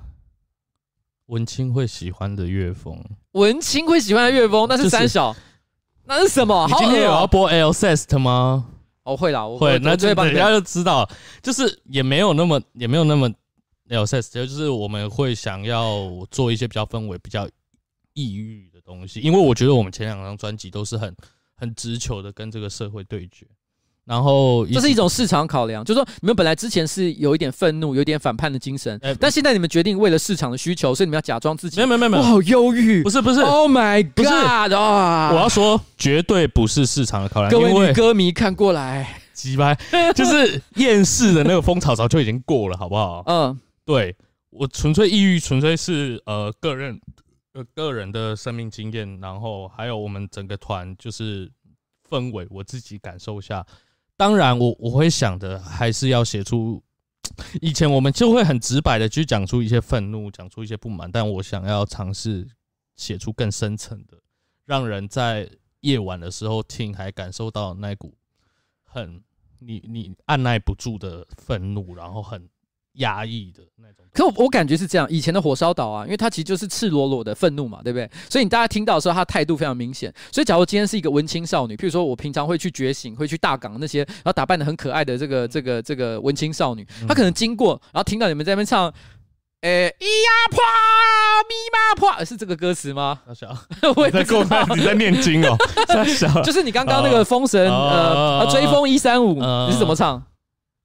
文青会喜欢的乐风。文青会喜欢的乐风，那是三小，就是、那是什么？你今天有要播 Alcest 吗？哦，会啦，我会。那就人家就知道，就是也没有那么也没有那么 Alcest，就是我们会想要做一些比较氛围比较抑郁的。东西，因为我觉得我们前两张专辑都是很很直球的跟这个社会对决，然后这是一种市场考量，就是说你们本来之前是有一点愤怒、有一点反叛的精神，但现在你们决定为了市场的需求，所以你们要假装自己没有没有没有，我好忧郁，不是不是，Oh my God 啊！我要说绝对不是市场的考量，各位女歌迷看过来，鸡掰，就是厌世的那个风潮早就已经过了，好不好？[LAUGHS] 嗯，对，我纯粹抑郁，纯粹是呃个人。呃个人的生命经验，然后还有我们整个团就是氛围，我自己感受一下。当然我，我会想的还是要写出，[TSK] 以前我们就会很直白的去讲出一些愤怒，讲出一些不满，但我想要尝试写出更深层的，让人在夜晚的时候听，还感受到那股很你你按捺不住的愤怒，然后很。压抑的那种，可我我感觉是这样。以前的火烧岛啊，因为它其实就是赤裸裸的愤怒嘛，对不对？所以你大家听到的时候，他态度非常明显。所以假如今天是一个文青少女，譬如说我平常会去觉醒，会去大港那些，然后打扮的很可爱的这个这个这个文青少女，她可能经过，然后听到你们在那边唱，诶、欸，咿呀啪咪嘛啪，是这个歌词吗？小小，[LAUGHS] 我在过麦，你在念经哦。小，[LAUGHS] 就是你刚刚那个封神呃追风一三五，你是怎么唱？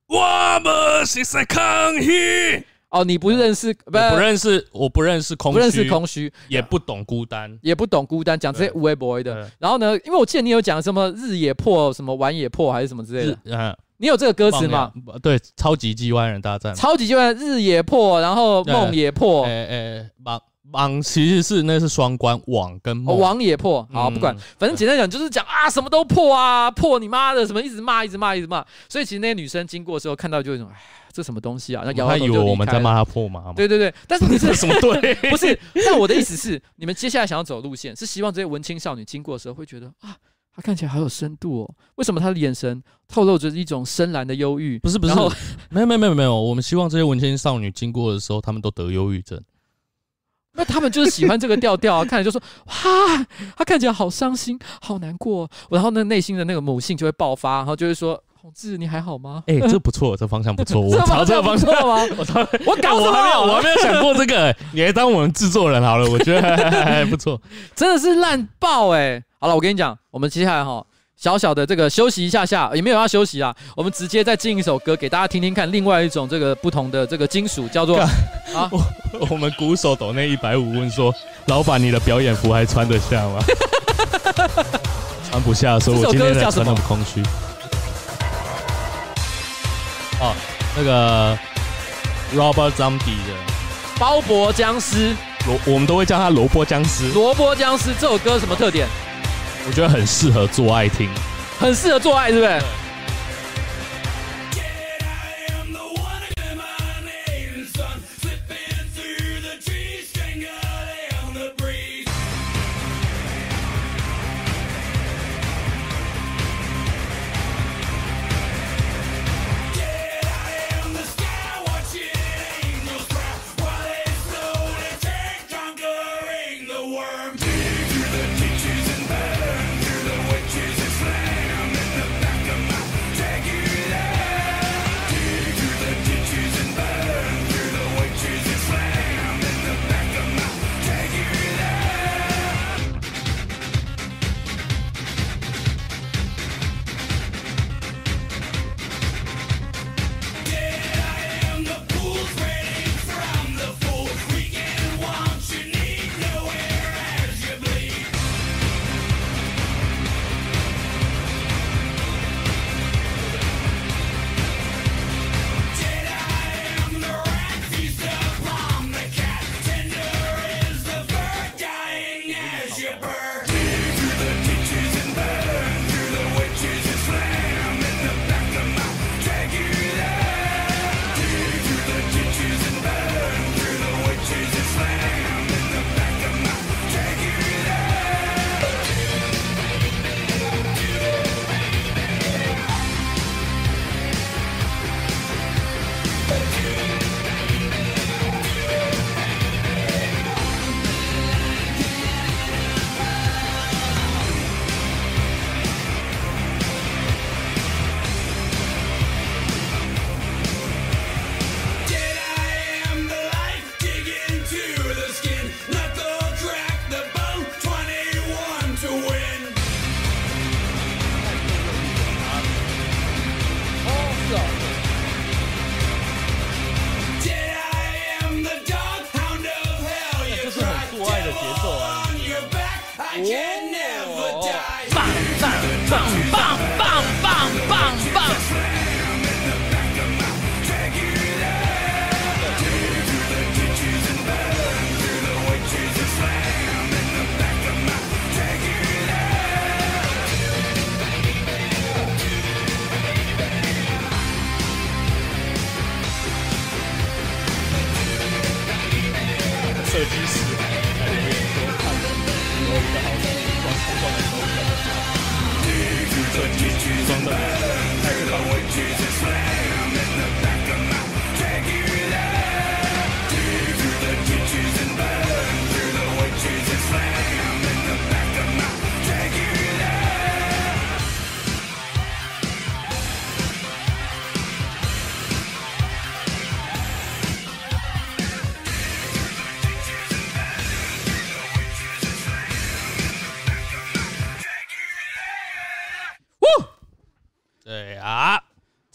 我们是在抗议。哦，你不认识，不不认识，我不认识空虚，不认识空虚，也不懂孤单，也不懂孤单，讲这些无为 boy 的。然后呢，因为我记得你有讲什么日也破，什么晚也破，还是什么之类的。嗯，你有这个歌词吗？对，超级机弯人大战，超级机弯日也破，然后梦也破。哎哎，网网其实是那是双关，网跟梦，网也破。好，不管，反正简单讲就是讲啊，什么都破啊，破你妈的，什么一直骂，一直骂，一直骂。所以其实那些女生经过的时候看到就会说，哎。这什么东西啊？那他以为我们在骂她破吗？[LAUGHS] 对对对，但是你是 [LAUGHS] 什么对？不是，那我的意思是，你们接下来想要走路线，是希望这些文青少女经过的时候会觉得啊，她看起来好有深度哦。为什么她的眼神透露着一种深蓝的忧郁？不是不是，没有没有没有没有，我们希望这些文青少女经过的时候，他们都得忧郁症。那他们就是喜欢这个调调啊，[LAUGHS] 看着就说哇，他看起来好伤心，好难过。然后那内心的那个母性就会爆发，然后就会说。同志，你还好吗？哎、欸，这不错，这方向不错，[LAUGHS] 我朝这个方向吗？[LAUGHS] 我朝，我搞我还没有，我还没有想过这个。你还当我们制作人好了，我觉得还不错，真的是烂爆哎！好了，我跟你讲，我们接下来哈，小小的这个休息一下下，也没有要休息啊，我们直接再进一首歌给大家听听看，另外一种这个不同的这个金属，叫做 [LAUGHS] 啊，我，我们鼓手抖那一百五问说，老板你的表演服还穿得下吗？[LAUGHS] 穿不下，所以我今天才穿那么空虚。哦，那个 Robert Zombie 的鲍勃僵尸，萝我们都会叫他萝卜僵尸。萝卜僵尸这首歌什么特点？我觉得很适合做爱听，很适合做爱，是不是？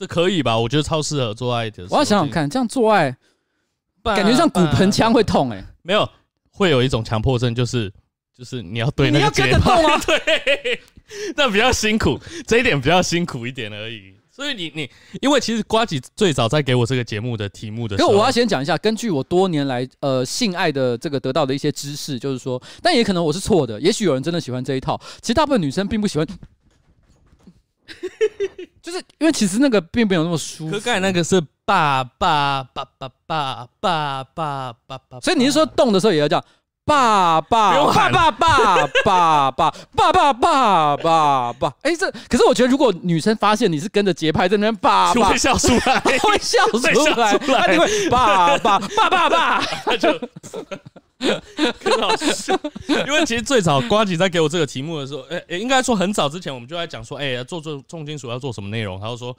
可以吧？我觉得超适合做爱的。我要想想看，这样做爱，感觉像骨盆腔会痛哎、欸。没有，会有一种强迫症，就是就是你要对那个节拍啊，[LAUGHS] 对，那比较辛苦，这一点比较辛苦一点而已。所以你你，因为其实瓜吉最早在给我这个节目的题目的时候，可我要先讲一下，根据我多年来呃性爱的这个得到的一些知识，就是说，但也可能我是错的，也许有人真的喜欢这一套，其实大部分女生并不喜欢。就是因为其实那个并没有那么舒服。可盖那个是爸爸爸爸爸爸爸爸爸，所以你是说动的时候也要叫爸爸。爸爸爸爸爸爸爸爸爸爸？哎，这可是我觉得，如果女生发现你是跟着节拍在那边爸爸，[LAUGHS] 会笑出来，会笑出来，那你会爸爸爸爸爸，那 [LAUGHS] 就 [LAUGHS] 笑。[LAUGHS] 因为其实最早瓜吉在给我这个题目的时候，哎、欸，应该说很早之前我们就在讲说，哎、欸，做做重金属要做什么内容？他就说，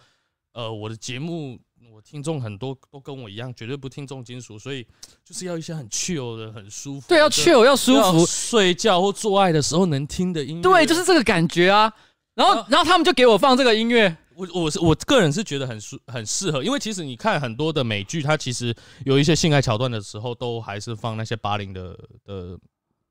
呃，我的节目我听众很多都跟我一样，绝对不听重金属，所以就是要一些很 chill 的、很舒服。对，要 chill 要舒服，睡觉或做爱的时候能听的音乐。对，就是这个感觉啊。然后，然后他们就给我放这个音乐。我我是我个人是觉得很舒很适合，因为其实你看很多的美剧，它其实有一些性爱桥段的时候，都还是放那些八零的的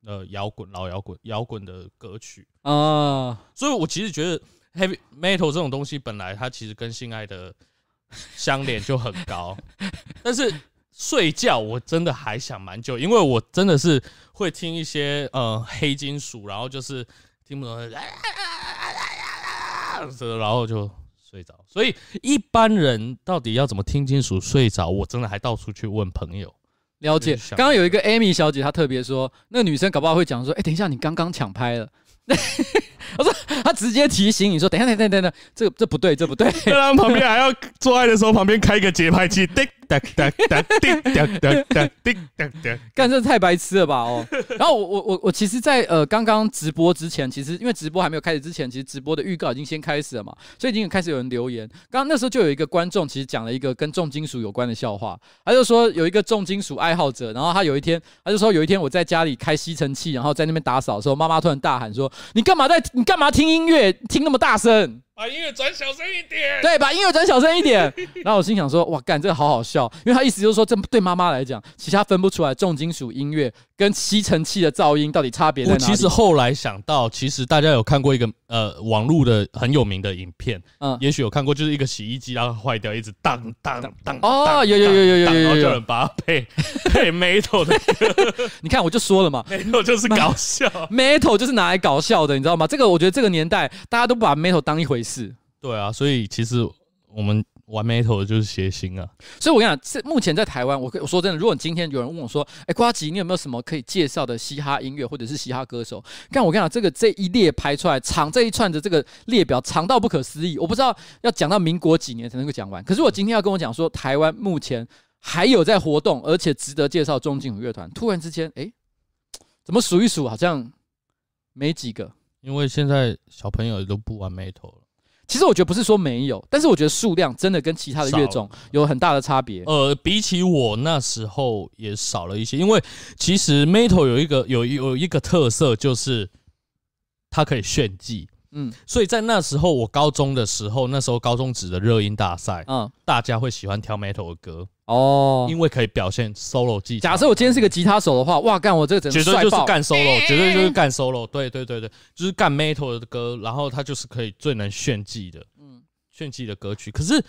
呃摇滚老摇滚摇滚的歌曲啊。所以我其实觉得 heavy metal 这种东西本来它其实跟性爱的相连就很高，[LAUGHS] 但是睡觉我真的还想蛮久，因为我真的是会听一些呃黑金属，然后就是听不懂，然后就。睡着，所以一般人到底要怎么听清楚睡着？我真的还到处去问朋友了解。刚刚有一个 Amy 小姐，她特别说，那个女生搞不好会讲说：“哎，等一下，你刚刚抢拍了。[LAUGHS] ”我说，她直接提醒你说：“等一下，等等等下，这这不对，这不对。”当然，旁边还要做爱的时候，旁边开一个节拍器，叮 [LAUGHS] 哒哒哒叮哒哒哒叮哒哒，干这太白痴了吧？哦，然后我我我我其实，在呃刚刚直播之前，其实因为直播还没有开始之前，其实直播的预告已经先开始了嘛，所以已经开始有人留言。刚刚那时候就有一个观众，其实讲了一个跟重金属有关的笑话，他就说有一个重金属爱好者，然后他有一天，他就说有一天我在家里开吸尘器，然后在那边打扫的时候，妈妈突然大喊说：“你干嘛在？你干嘛听音乐？听那么大声？”把音乐转小声一点。对，把音乐转小声一点。[LAUGHS] 然后我心想说：“哇，干这个好好笑，因为他意思就是说，这对妈妈来讲，其实他分不出来重金属音乐跟吸尘器的噪音到底差别在哪里。”我其实后来想到，其实大家有看过一个呃网络的很有名的影片，嗯，也许有看过，就是一个洗衣机然后坏掉，一直当当当哦，有有有有有有，然后就有人把它配 [LAUGHS] 配 metal 的歌。[LAUGHS] 你看，我就说了嘛，[LAUGHS] metal 就是搞笑，metal 就是拿来搞笑的，你知道吗？这个我觉得这个年代大家都不把 metal 当一回事。对啊，所以其实我们玩 metal 的就是谐星啊。所以我跟你讲，这目前在台湾，我我说真的，如果你今天有人问我说：“哎，瓜吉，你有没有什么可以介绍的嘻哈音乐或者是嘻哈歌手？”看我跟你讲，这个这一列排出来长这一串的这个列表长到不可思议，我不知道要讲到民国几年才能够讲完。可是我今天要跟我讲说，台湾目前还有在活动而且值得介绍重金属乐团，突然之间，哎，怎么数一数好像没几个？因为现在小朋友都不玩 metal 了。其实我觉得不是说没有，但是我觉得数量真的跟其他的乐种有很大的差别。呃，比起我那时候也少了一些，因为其实 Metal 有一个有有一个特色，就是它可以炫技。嗯，所以在那时候我高中的时候，那时候高中指的热音大赛，嗯，大家会喜欢挑 Metal 的歌。哦，因为可以表现 solo 技巧。假设我今天是个吉他手的话，哇，干我这个绝对就是干 solo，绝对就是干 solo。对对对对，就是干 metal 的歌，然后他就是可以最能炫技的，嗯，炫技的歌曲。可是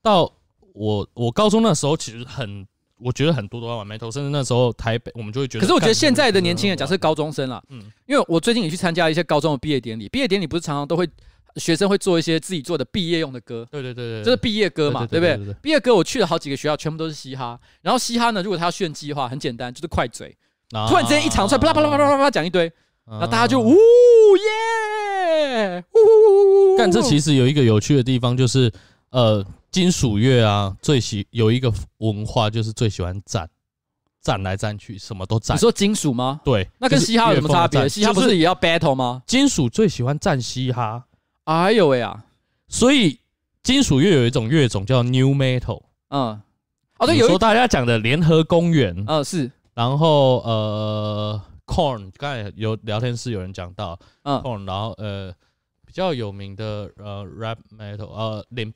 到我我高中那时候，其实很，我觉得很多都在玩 metal，甚至那时候台北我们就会觉得。可是我觉得现在的年轻人，假设高中生啦，嗯，因为我最近也去参加一些高中的毕业典礼，毕业典礼不是常常都会。学生会做一些自己做的毕业用的歌，对对对对，这是毕业歌嘛，对不对？毕业歌我去了好几个学校，全部都是嘻哈。然后嘻哈呢，如果他要炫技的话，很简单，就是快嘴，突然之间一长串，啪啦啪啦啪啦啪啦讲一堆，然后大家就呜耶，呜。但这其实有一个有趣的地方，就是呃，金属乐啊，最喜有一个文化，就是最喜欢战，战来战去，什么都战。你说金属吗？对，那跟嘻哈有什么差别？嘻哈不是也要 battle 吗？金属最喜欢战嘻哈。哎呦喂啊！所以金属乐有一种乐种叫 New Metal，嗯，哦对，有说大家讲的联合公园，嗯是，然后呃，Corn，刚才有聊天室有人讲到，嗯，Corn，然后呃比较有名的呃 Rap Metal，呃林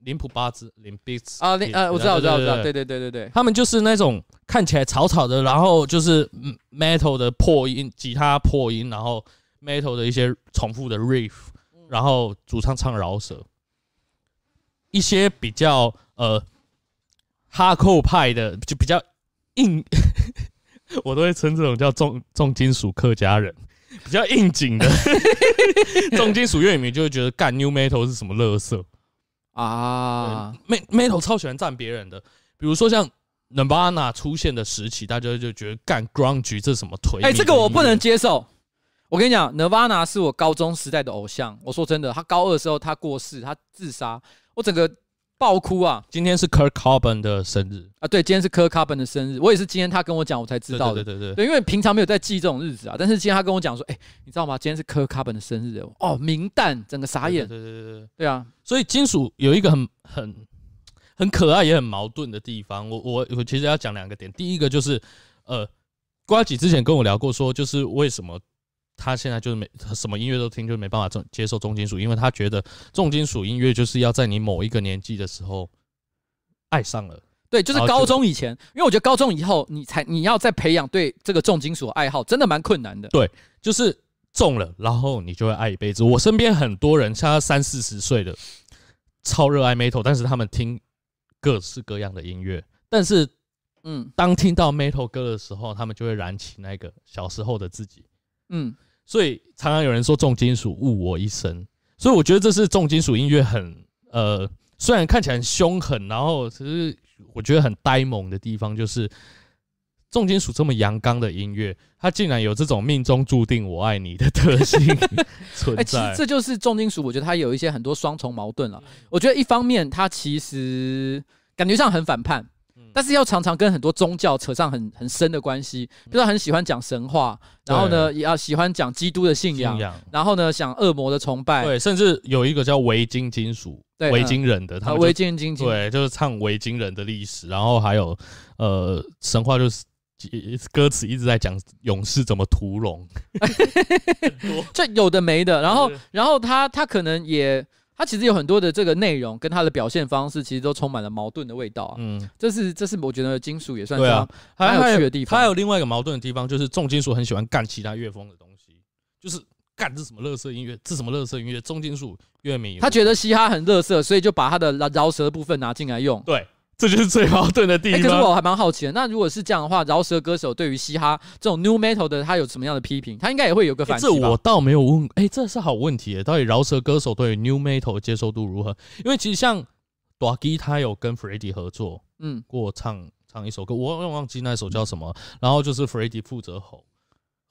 林普巴兹林 Beats 啊，林呃我知道我知道我知道，对对对。对对，他们就是那种看起来吵吵的，然后就是 Metal 的破音，吉他破音，然后 Metal 的一些重复的 Riff。然后主唱唱饶舌，一些比较呃哈扣派的就比较硬，[LAUGHS] 我都会称这种叫重重金属客家人，比较应景的 [LAUGHS] 重金属乐迷就会觉得干 New Metal 是什么乐色啊？Metal 超喜欢赞别人的，比如说像 Nirvana 出现的时期，大家就觉得干 Grunge 这是什么颓？哎，这个我不能接受。我跟你讲，Nirvana 是我高中时代的偶像。我说真的，他高二的时候他过世，他自杀，我整个爆哭啊！今天是 Kirk Cobain 的生日啊，对，今天是 Kirk Cobain 的生日，我也是今天他跟我讲，我才知道的。对对对对，对，因为平常没有在记这种日子啊，但是今天他跟我讲说，哎、欸，你知道吗？今天是 Kirk Cobain 的生日哦，哦，明旦，整个傻眼。对对对对对，对啊，所以金属有一个很很很可爱也很矛盾的地方，我我我其实要讲两个点，第一个就是呃，瓜吉之前跟我聊过，说就是为什么。他现在就是没什么音乐都听，就没办法重接受重金属，因为他觉得重金属音乐就是要在你某一个年纪的时候爱上了。对，就是高中以前，因为我觉得高中以后你才你要再培养对这个重金属爱好，真的蛮困难的。对，就是中了，然后你就会爱一辈子。我身边很多人，像他三四十岁的，超热爱 metal，但是他们听各式各样的音乐，但是嗯，当听到 metal 歌的时候，他们就会燃起那个小时候的自己。嗯。所以常常有人说重金属误我一生，所以我觉得这是重金属音乐很呃，虽然看起来很凶狠，然后其实我觉得很呆萌的地方，就是重金属这么阳刚的音乐，它竟然有这种命中注定我爱你的特性存在。其实这就是重金属，我觉得它有一些很多双重矛盾了。我觉得一方面它其实感觉上很反叛。但是要常常跟很多宗教扯上很很深的关系，比如说很喜欢讲神话，然后呢也要喜欢讲基督的信仰，然后呢想恶魔的崇拜，对，甚至有一个叫维京金属，维京人的，他们维京金，对，就是唱维京人的历史，然后还有呃神话，就是歌词一直在讲勇士怎么屠龙，[LAUGHS] [LAUGHS] 这有的没的，然后然后他他可能也。它其实有很多的这个内容跟它的表现方式，其实都充满了矛盾的味道啊。嗯，这是这是我觉得金属也算是蛮有趣的地方。它有另外一个矛盾的地方，就是重金属很喜欢干其他乐风的东西，就是干这什么乐色音乐，这什么乐色音乐。重金属乐迷他觉得嘻哈很乐色，所以就把他的饶饶舌的部分拿进来用。对。这就是最矛盾的地方。可是我还蛮好奇的，那如果是这样的话，饶舌歌手对于嘻哈这种 new metal 的，他有什么样的批评？他应该也会有个反？这我倒没有问。哎，这是好问题。到底饶舌歌手对于 new metal 的接受度如何？因为其实像 Doggy 他有跟 Freddy 合作，嗯，过唱唱一首歌，我忘记那首叫什么。然后就是 Freddy 负责吼。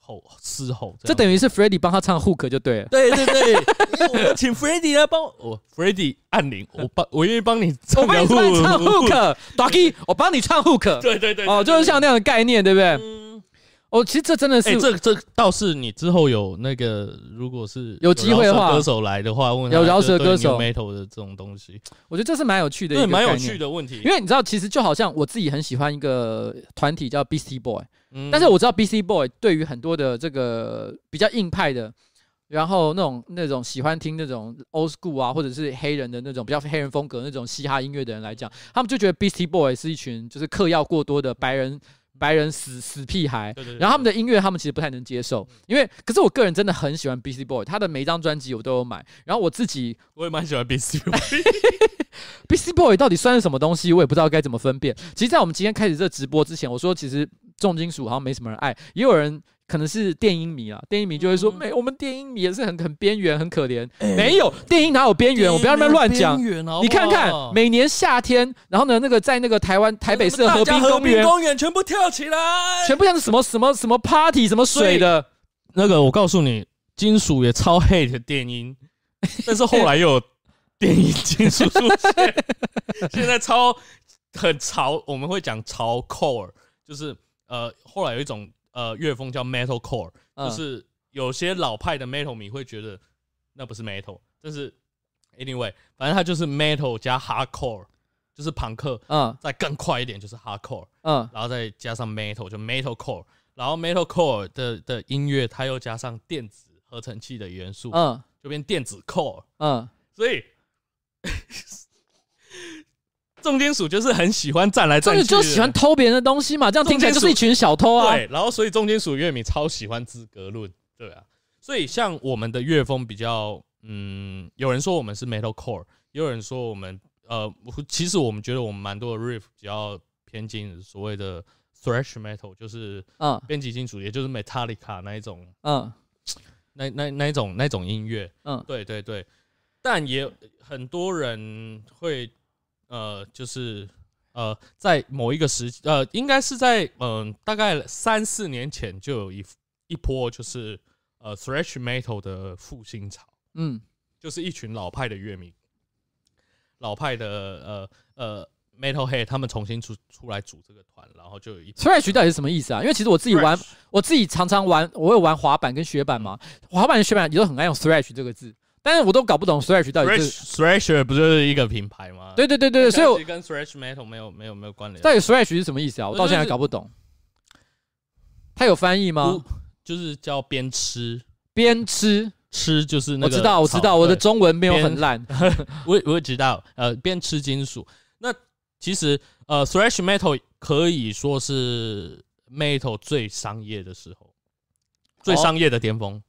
吼嘶吼，这等于是 Freddie 帮他唱 hook 就对了。对对对，[LAUGHS] 我请 Freddie 来帮我，Freddie 按铃，我帮，我愿意帮你唱 hook，Ducky，我帮你唱 hook。对对对，哦，就是像那样的概念，对不对？嗯。哦，其实这真的是，这这倒是你之后有那个，如果是有机会的话，歌手来的话，问有饶舌歌手 metal 的这种东西，我觉得这是蛮有趣的，对，蛮有趣的问题。因为你知道，其实就好像我自己很喜欢一个团体叫 Beastie Boy。但是我知道 Beastie Boy 对于很多的这个比较硬派的，然后那种那种喜欢听那种 old school 啊，或者是黑人的那种比较黑人风格那种嘻哈音乐的人来讲，他们就觉得 Beastie Boy 是一群就是嗑药过多的白人白人死死屁孩。然后他们的音乐他们其实不太能接受，因为可是我个人真的很喜欢 Beastie Boy，他的每一张专辑我都有买。然后我自己我也蛮喜欢 Beastie [LAUGHS] Boy。Beastie Boy 到底算是什么东西，我也不知道该怎么分辨。其实，在我们今天开始这直播之前，我说其实。重金属好像没什么人爱，也有人可能是电音迷啊，电音迷就会说，没，我们电音迷也是很很边缘，很可怜。没有电音哪有边缘？我不要那么乱讲。你看看每年夏天，然后呢，那个在那个台湾台北市河滨公园，公园全部跳起来，全部像是什么什么什么 party 什么水的。那个我告诉你，金属也超 hate 电音，[LAUGHS] 但是后来又有电音金属出现，现在超很潮，我们会讲潮 core，就是。呃，后来有一种呃乐风叫 metal core，就是有些老派的 metal 迷会觉得那不是 metal，但是 anyway，反正它就是 metal 加 hardcore，就是朋克，嗯，再更快一点就是 hardcore，嗯，然后再加上 metal 就 metal core，然后 metal core 的的音乐它又加上电子合成器的元素，嗯，就变电子 core，嗯，所以。重金属就是很喜欢站来站去，就喜欢偷别人的东西嘛，这样听起来就是一群小偷啊。对，然后所以重金属乐迷超喜欢资格论，对啊。所以像我们的乐风比较，嗯，有人说我们是 metal core，也有人说我们，呃，其实我们觉得我们蛮多的 riff 比较偏近所谓的 thrash metal，就是嗯，编辑金属，也就是 Metallica 那一种，嗯，那那那一种那种音乐，嗯，对对对。但也很多人会。呃，就是呃，在某一个时期，呃，应该是在嗯、呃，大概三四年前就有一一波，就是呃，thrash metal 的复兴潮，嗯，就是一群老派的乐迷老派的呃呃 Metalhead 他们重新出出来组这个团，然后就有一 Thrash 到底是什么意思啊？因为其实我自己玩我自己常常玩，我有玩滑板跟雪板嘛，滑板跟雪板也都很爱用 Thrash 这个字。但是我都搞不懂 thrash 到底是 thrasher 不就是一个品牌吗？对对对对，所以我跟 thrash metal 没有没有没有关联。到底 thrash 是什么意思啊？我到现在还搞不懂。它有翻译吗？就是叫边吃边吃吃就是那个。我知道我知道，我的中文没有很烂。[LAUGHS] 我我也知道，呃，边吃金属。那其实呃 thrash metal 可以说是 metal 最商业的时候，最商业的巅峰。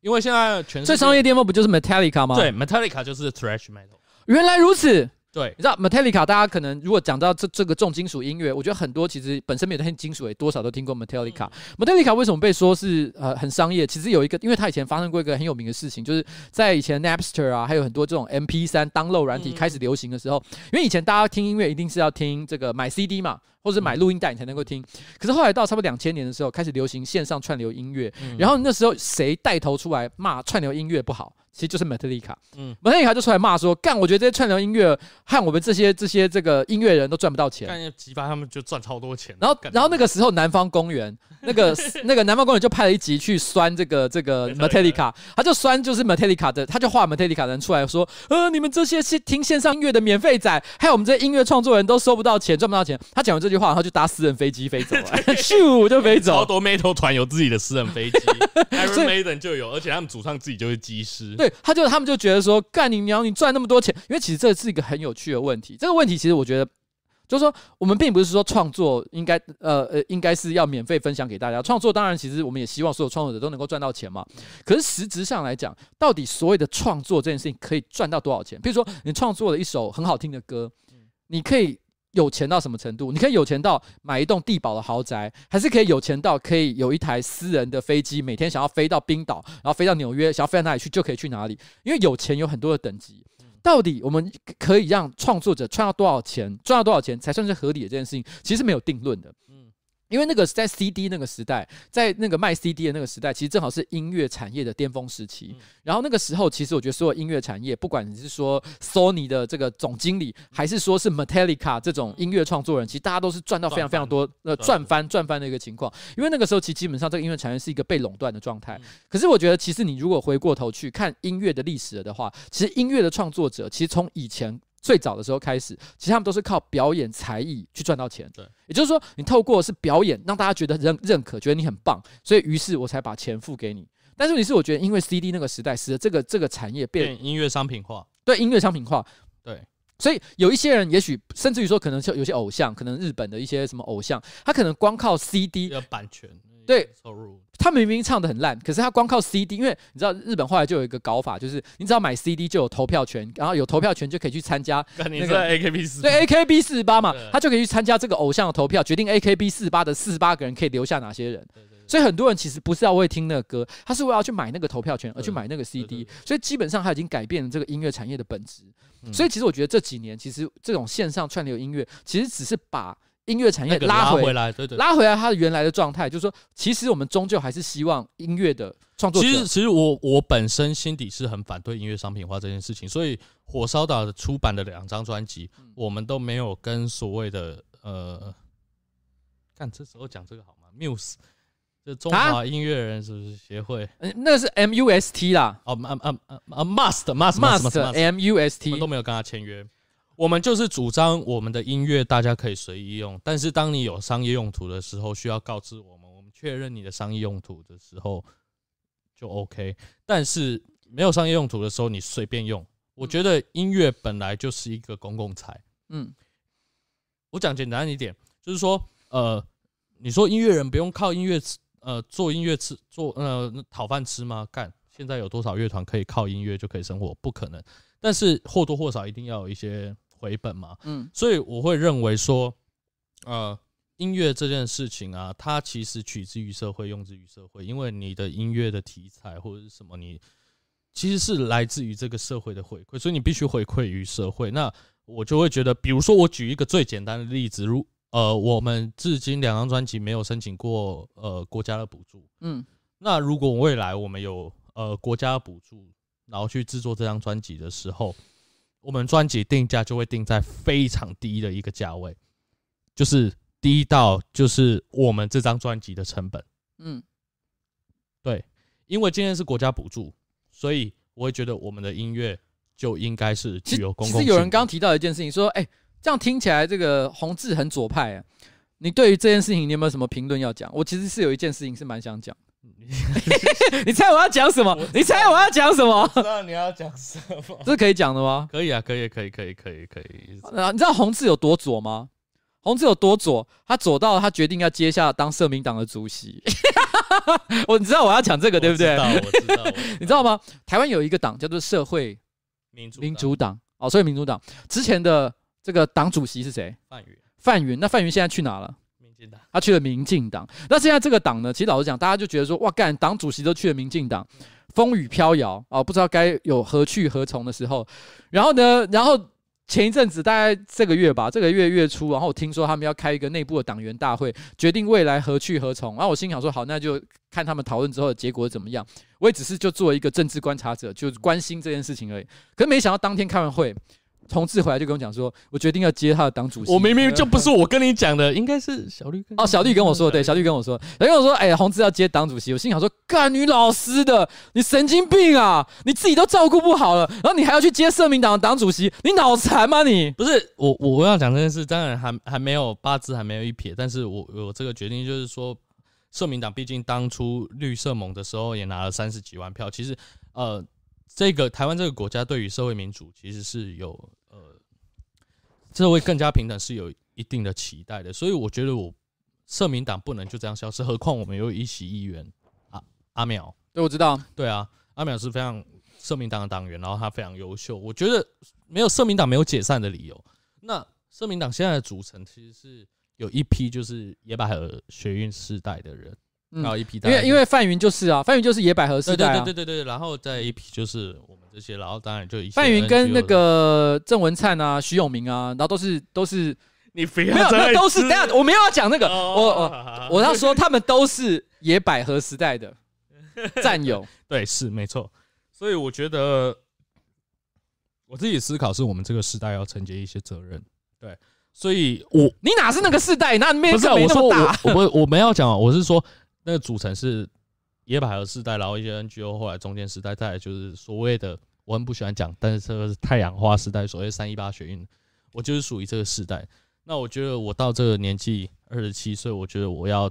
因为现在全最商业巅峰不就是 Metallica 吗？对，Metallica 就是 Thrash Metal。原来如此。对，你知道 Metallica，大家可能如果讲到这这个重金属音乐，我觉得很多其实本身没有听金属，也多少都听过 Metallica。嗯、Metallica 为什么被说是呃很商业？其实有一个，因为它以前发生过一个很有名的事情，就是在以前 Napster 啊，还有很多这种 MP3 download 软体开始流行的时候，嗯、因为以前大家听音乐一定是要听这个买 CD 嘛，或者买录音带你才能够听。可是后来到差不多两千年的时候，开始流行线上串流音乐，嗯、然后那时候谁带头出来骂串流音乐不好？其实就是 Metallica，嗯，Metallica 就出来骂说，干，我觉得这些串流音乐和我们这些这些这个音乐人都赚不到钱，干，激发他们就赚超多钱。然后，然后那个时候南方公园，[LAUGHS] 那个那个南方公园就派了一集去酸这个这个 Metallica，他就酸就是 Metallica 的，他就画 Metallica 的人出来说，呃，你们这些听线上音乐的免费仔，还有我们这些音乐创作人都收不到钱，赚不到钱。他讲完这句话，然后就搭私人飞机飞走了，[LAUGHS] 咻就飞走。超多 Metal 团有自己的私人飞机，[LAUGHS] Iron Maiden 就有，而且他们主唱自己就是机师。对，他就他们就觉得说，干你娘，你赚那么多钱，因为其实这是一个很有趣的问题。这个问题其实我觉得，就是说，我们并不是说创作应该呃呃应该是要免费分享给大家。创作当然，其实我们也希望所有创作者都能够赚到钱嘛。可是实质上来讲，到底所谓的创作这件事情可以赚到多少钱？比如说，你创作了一首很好听的歌，你可以。有钱到什么程度？你可以有钱到买一栋地堡的豪宅，还是可以有钱到可以有一台私人的飞机，每天想要飞到冰岛，然后飞到纽约，想要飞到哪里去就可以去哪里？因为有钱有很多的等级，到底我们可以让创作者赚到多少钱，赚到多少钱才算是合理的这件事情，其实没有定论的。因为那个在 CD 那个时代，在那个卖 CD 的那个时代，其实正好是音乐产业的巅峰时期。然后那个时候，其实我觉得所有音乐产业，不管你是说 Sony 的这个总经理，还是说是 Metallica 这种音乐创作人，其实大家都是赚到非常非常多，呃，赚翻赚翻的一个情况。因为那个时候，其实基本上这个音乐产业是一个被垄断的状态。可是我觉得，其实你如果回过头去看音乐的历史的话，其实音乐的创作者，其实从以前。最早的时候开始，其实他们都是靠表演才艺去赚到钱。对，也就是说，你透过是表演，让大家觉得认认可，觉得你很棒，所以于是我才把钱付给你。但是你是我觉得，因为 CD 那个时代使得这个这个产业变，变音乐商品化，对，音乐商品化，对，所以有一些人，也许甚至于说，可能就有些偶像，可能日本的一些什么偶像，他可能光靠 CD 的版权。对，他明明唱的很烂，可是他光靠 CD，因为你知道日本后来就有一个搞法，就是你只要买 CD 就有投票权，然后有投票权就可以去参加那个 AKB 四对 AKB 四十八嘛，他就可以去参加这个偶像的投票，决定 AKB 四十八的四十八个人可以留下哪些人。所以很多人其实不是要为听那个歌，他是为要去买那个投票权而去买那个 CD。所以基本上他已经改变了这个音乐产业的本质。所以其实我觉得这几年其实这种线上串流音乐其实只是把。音乐产业拉回，来，对对，拉回来它原来的状态，就是说，其实我们终究还是希望音乐的创作。其实，其实我我本身心底是很反对音乐商品化这件事情，所以火烧岛的出版的两张专辑，嗯、我们都没有跟所谓的呃，看这时候讲这个好吗？Muse，这中华音乐人是不是协会？嗯、啊，那个是 M U S T 啦，哦，啊啊啊啊，Must，Must，Must，M U S T，我们都没有跟他签约。我们就是主张我们的音乐大家可以随意用，但是当你有商业用途的时候，需要告知我们，我们确认你的商业用途的时候就 OK。但是没有商业用途的时候，你随便用。我觉得音乐本来就是一个公共财。嗯，我讲简单一点，就是说，呃，你说音乐人不用靠音乐吃，呃，做音乐吃做呃讨饭吃吗？干，现在有多少乐团可以靠音乐就可以生活？不可能。但是或多或少一定要有一些。回本嘛，嗯，所以我会认为说，呃，音乐这件事情啊，它其实取之于社会，用之于社会，因为你的音乐的题材或者是什么，你其实是来自于这个社会的回馈，所以你必须回馈于社会。那我就会觉得，比如说我举一个最简单的例子，如呃，我们至今两张专辑没有申请过呃国家的补助，嗯，那如果未来我们有呃国家的补助，然后去制作这张专辑的时候。我们专辑定价就会定在非常低的一个价位，就是低到就是我们这张专辑的成本。嗯，对，因为今天是国家补助，所以我会觉得我们的音乐就应该是具有公共性。其实有人刚刚提到一件事情，说，哎、欸，这样听起来这个宏志很左派啊。你对于这件事情，你有没有什么评论要讲？我其实是有一件事情是蛮想讲。[LAUGHS] 你猜我要讲什么？你猜我要讲什么？知道你要讲什么？这是可以讲的吗？可以啊，可以，可以，可以，可以，可以。你知道洪志有多左吗？洪志有多左？他左到他决定要接下当社民党的主席。[LAUGHS] 我你知道我要讲这个对不对？我知道，我知道。你知道吗？台湾有一个党叫做社会民主民主党哦，所以民主党之前的这个党主席是谁？范云。范云，那范云现在去哪了？他去了民进党。那现在这个党呢？其实老实讲，大家就觉得说，哇，干党主席都去了民进党，风雨飘摇啊，不知道该有何去何从的时候。然后呢，然后前一阵子，大概这个月吧，这个月月初，然后我听说他们要开一个内部的党员大会，决定未来何去何从。然后我心想说，好，那就看他们讨论之后的结果怎么样。我也只是就作为一个政治观察者，就关心这件事情而已。可是没想到当天开完会。同志回来就跟我讲说，我决定要接他的党主席。我明明就不是我跟你讲的，[LAUGHS] 应该是小绿跟哦，小绿跟我说，对，小绿跟我说，小绿跟我说，哎，宏志要接党主席。我心想说，干女老师的，你神经病啊！你自己都照顾不好了，然后你还要去接社民党的党主席，你脑残吗你？不是我，我要讲这件事，当然还还没有八字还没有一撇，但是我我这个决定就是说，社民党毕竟当初绿色盟的时候也拿了三十几万票，其实呃，这个台湾这个国家对于社会民主其实是有。这会更加平等是有一定的期待的，所以我觉得我社民党不能就这样消失。何况我们有一席议员阿阿淼，对，我知道，对啊，阿淼是非常社民党的党员，然后他非常优秀。我觉得没有社民党没有解散的理由。那社民党现在的组成其实是有一批就是野百合学运世代的人。然后一批，因为因为范云就是啊，范云就是野百合时代啊，对对对对对，然后再一批就是我们这些，然后当然就范云跟那个郑文灿啊、徐永明啊，然后都是都是你非要没有，都是等下我没有要讲那个，我我我要说他们都是野百合时代的战友，[LAUGHS] 对，是没错，所以我觉得我自己思考是我们这个时代要承接一些责任，对，所以我你哪是那个时代，那没不是我说我我我们要讲，我是说。那个组成是野百合世代，然后一些 NGO，后来中间时代，再来就是所谓的我很不喜欢讲，但是这个是太阳花时代，所谓三一八学运，我就是属于这个时代。那我觉得我到这个年纪二十七岁，我觉得我要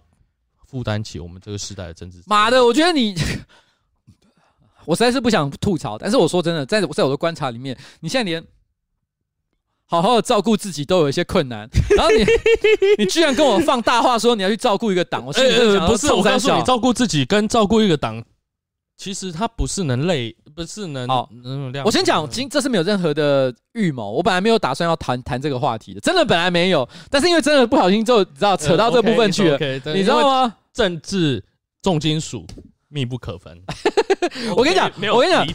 负担起我们这个时代的政治。妈的，我觉得你，我实在是不想吐槽，但是我说真的，在在我的观察里面，你现在连。好好的照顾自己都有一些困难，[LAUGHS] 然后你你居然跟我放大话说你要去照顾一个党，我心里想、欸、不是我告诉你，照顾自己跟照顾一个党，其实它不是能累，不是能好能量。我先讲，今这是没有任何的预谋，我本来没有打算要谈谈这个话题的，真的本来没有，但是因为真的不小心就你知道扯到这部分去了，你知道吗？政治重金属密不可分，[LAUGHS] 我跟你讲，我跟你讲。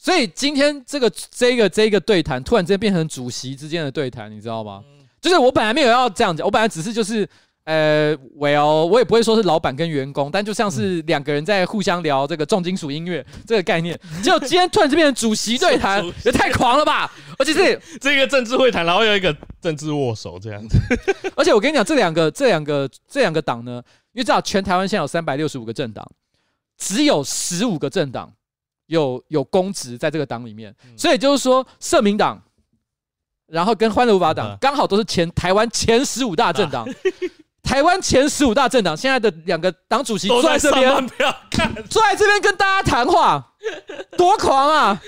所以今天这个这个这个对谈突然之间变成主席之间的对谈，你知道吗？就是我本来没有要这样讲，我本来只是就是呃，Well，我也不会说是老板跟员工，但就像是两个人在互相聊这个重金属音乐这个概念。结果今天突然之间变成主席对谈，也太狂了吧！而且是 [LAUGHS] 这个政治会谈，然后有一个政治握手这样子。[LAUGHS] 而且我跟你讲，这两个这两个这两个党呢，因为知道全台湾现在有三百六十五个政党，只有十五个政党。有有公职在这个党里面，所以就是说，社民党，然后跟欢乐无法党刚好都是前 [LAUGHS] 台湾前十五大政党。台湾前十五大政党现在的两个党主席坐在这边，[LAUGHS] 坐在这边跟大家谈话，多狂啊！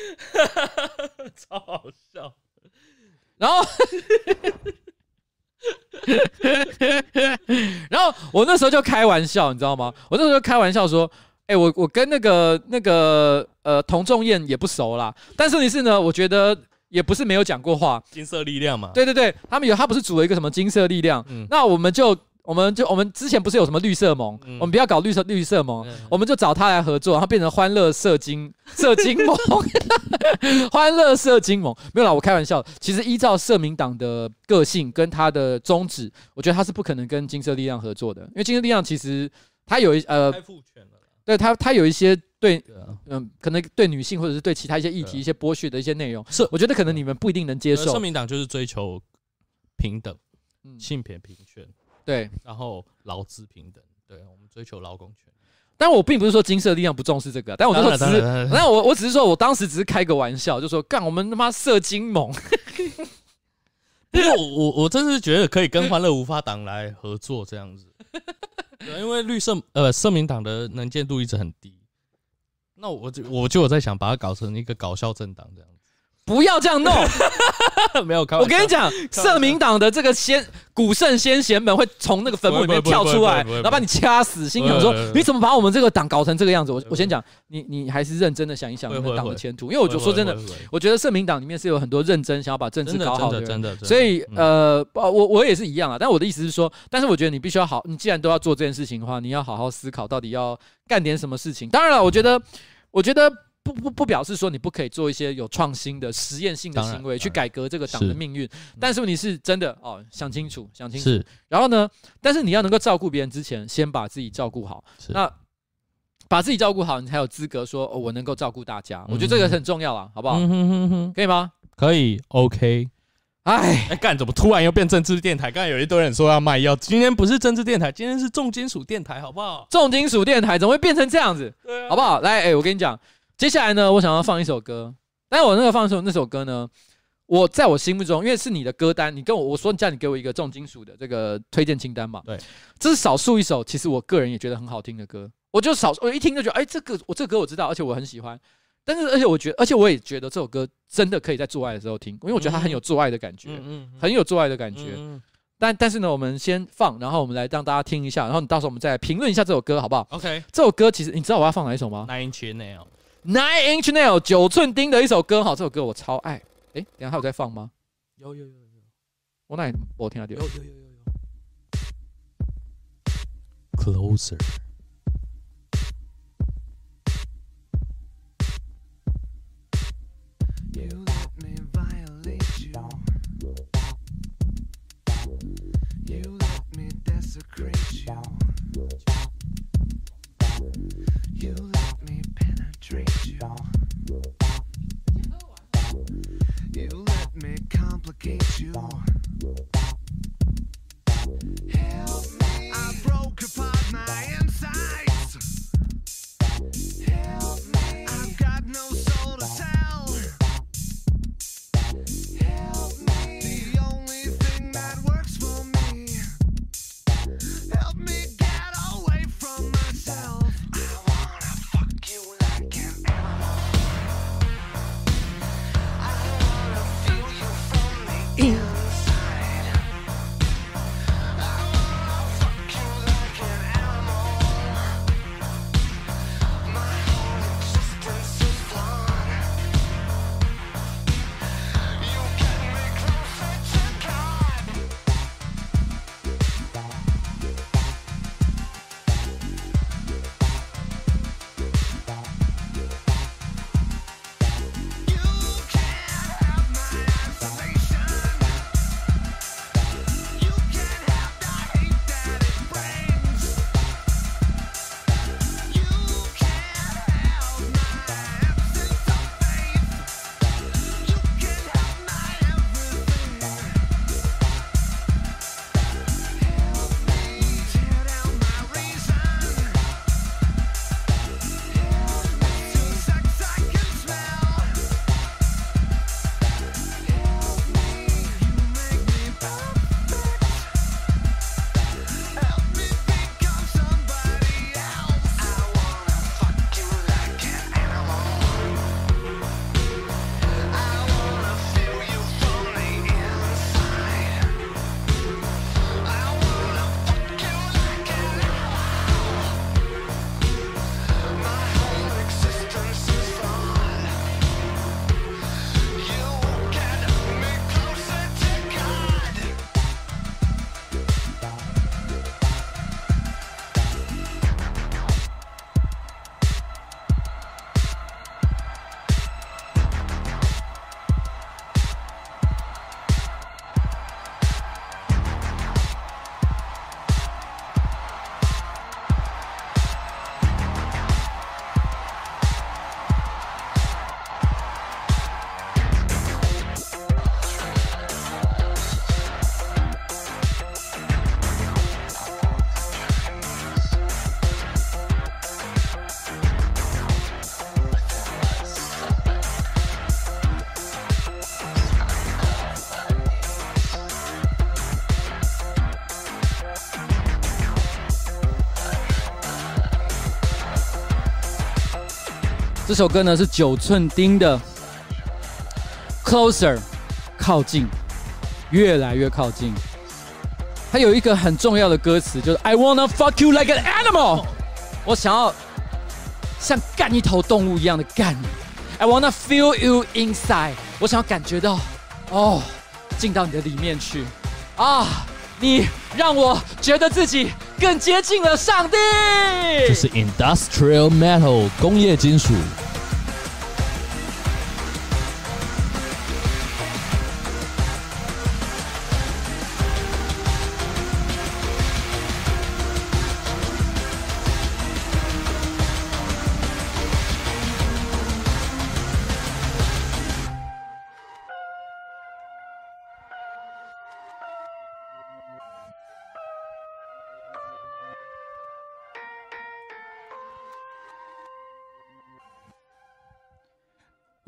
[LAUGHS] 超好笑。然后，然后我那时候就开玩笑，你知道吗？我那时候就开玩笑说。哎、欸，我我跟那个那个呃童仲彦也不熟啦，但是问题是呢，我觉得也不是没有讲过话。金色力量嘛，对对对，他们有他不是组了一个什么金色力量？嗯，那我们就我们就我们之前不是有什么绿色盟？嗯、我们不要搞绿色绿色盟，嗯、我们就找他来合作，然后变成欢乐色金色金盟，[LAUGHS] 欢乐色金盟没有啦，我开玩笑。其实依照社民党的个性跟他的宗旨，我觉得他是不可能跟金色力量合作的，因为金色力量其实他有一呃。对他，他有一些对，嗯，可能对女性或者是对其他一些议题、一些剥削的一些内容，是我觉得可能你们不一定能接受。社民党就是追求平等，性别平权，对，然后劳资平等，对，我们追求劳工权。但我并不是说金色力量不重视这个，但我只是，那我我只是说我当时只是开个玩笑，就说干我们他妈社经盟。[LAUGHS] 因为我我我真是觉得可以跟欢乐无法党来合作这样子，对，对因为绿色呃社民党的能见度一直很低，那我就我就有在想把它搞成一个搞笑政党这样子。不要这样弄，[LAUGHS] 没有开。我跟你讲，社民党的这个先古圣先贤们会从那个坟墓里面跳出来，然后把你掐死。心想说，你怎么把我们这个党搞成这个样子？我我先讲，你你还是认真的想一想你们党的前途。因为我就说真的，我觉得社民党里面是有很多认真想要把政治搞好的人。真的，所以呃，我我也是一样啊。但我的意思是说，但是我觉得你必须要好，你既然都要做这件事情的话，你要好好思考到底要干点什么事情。当然了，我觉得，我觉得。不不不表示说你不可以做一些有创新的实验性的行为去改革这个党的命运，但是问题是真的哦，想清楚，想清楚。然后呢，但是你要能够照顾别人之前，先把自己照顾好。那把自己照顾好，你才有资格说哦，我能够照顾大家。我觉得这个很重要啊，好不好？可以吗？可以，OK。哎，哎干，怎么突然又变政治电台？刚才有一堆人说要卖药，今天不是政治电台，今天是重金属电台，好不好？重金属电台怎么会变成这样子？对啊，好不好？来，哎，我跟你讲。接下来呢，我想要放一首歌，但是我那个放一首，那首歌呢，我在我心目中，因为是你的歌单，你跟我我说叫你给我一个重金属的这个推荐清单嘛，对，这是少数一首，其实我个人也觉得很好听的歌，我就少我一听就觉得，哎，这个我这个歌我知道，而且我很喜欢，但是而且我觉得，而且我也觉得这首歌真的可以在做爱的时候听，因为我觉得它很有做爱的感觉，嗯嗯，很有做爱的感觉，但但是呢，我们先放，然后我们来让大家听一下，然后你到时候我们再评论一下这首歌好不好？OK，这首歌其实你知道我要放哪一首吗？Nine Inch Nails。Nine Inch Nail 九寸钉的一首歌，好，这首歌我超爱。哎、等下还有在放吗？有有有有。我哪我听到有有有有有。Closer。You let me desecrate. complicate you. Help me. I broke apart my 这首歌呢是九寸钉的 Closer，靠近，越来越靠近。它有一个很重要的歌词，就是 I wanna fuck you like an animal，我想要像干一头动物一样的干你。I wanna feel you inside，我想要感觉到，哦，进到你的里面去，啊，你让我觉得自己更接近了上帝。这是 Industrial Metal 工业金属。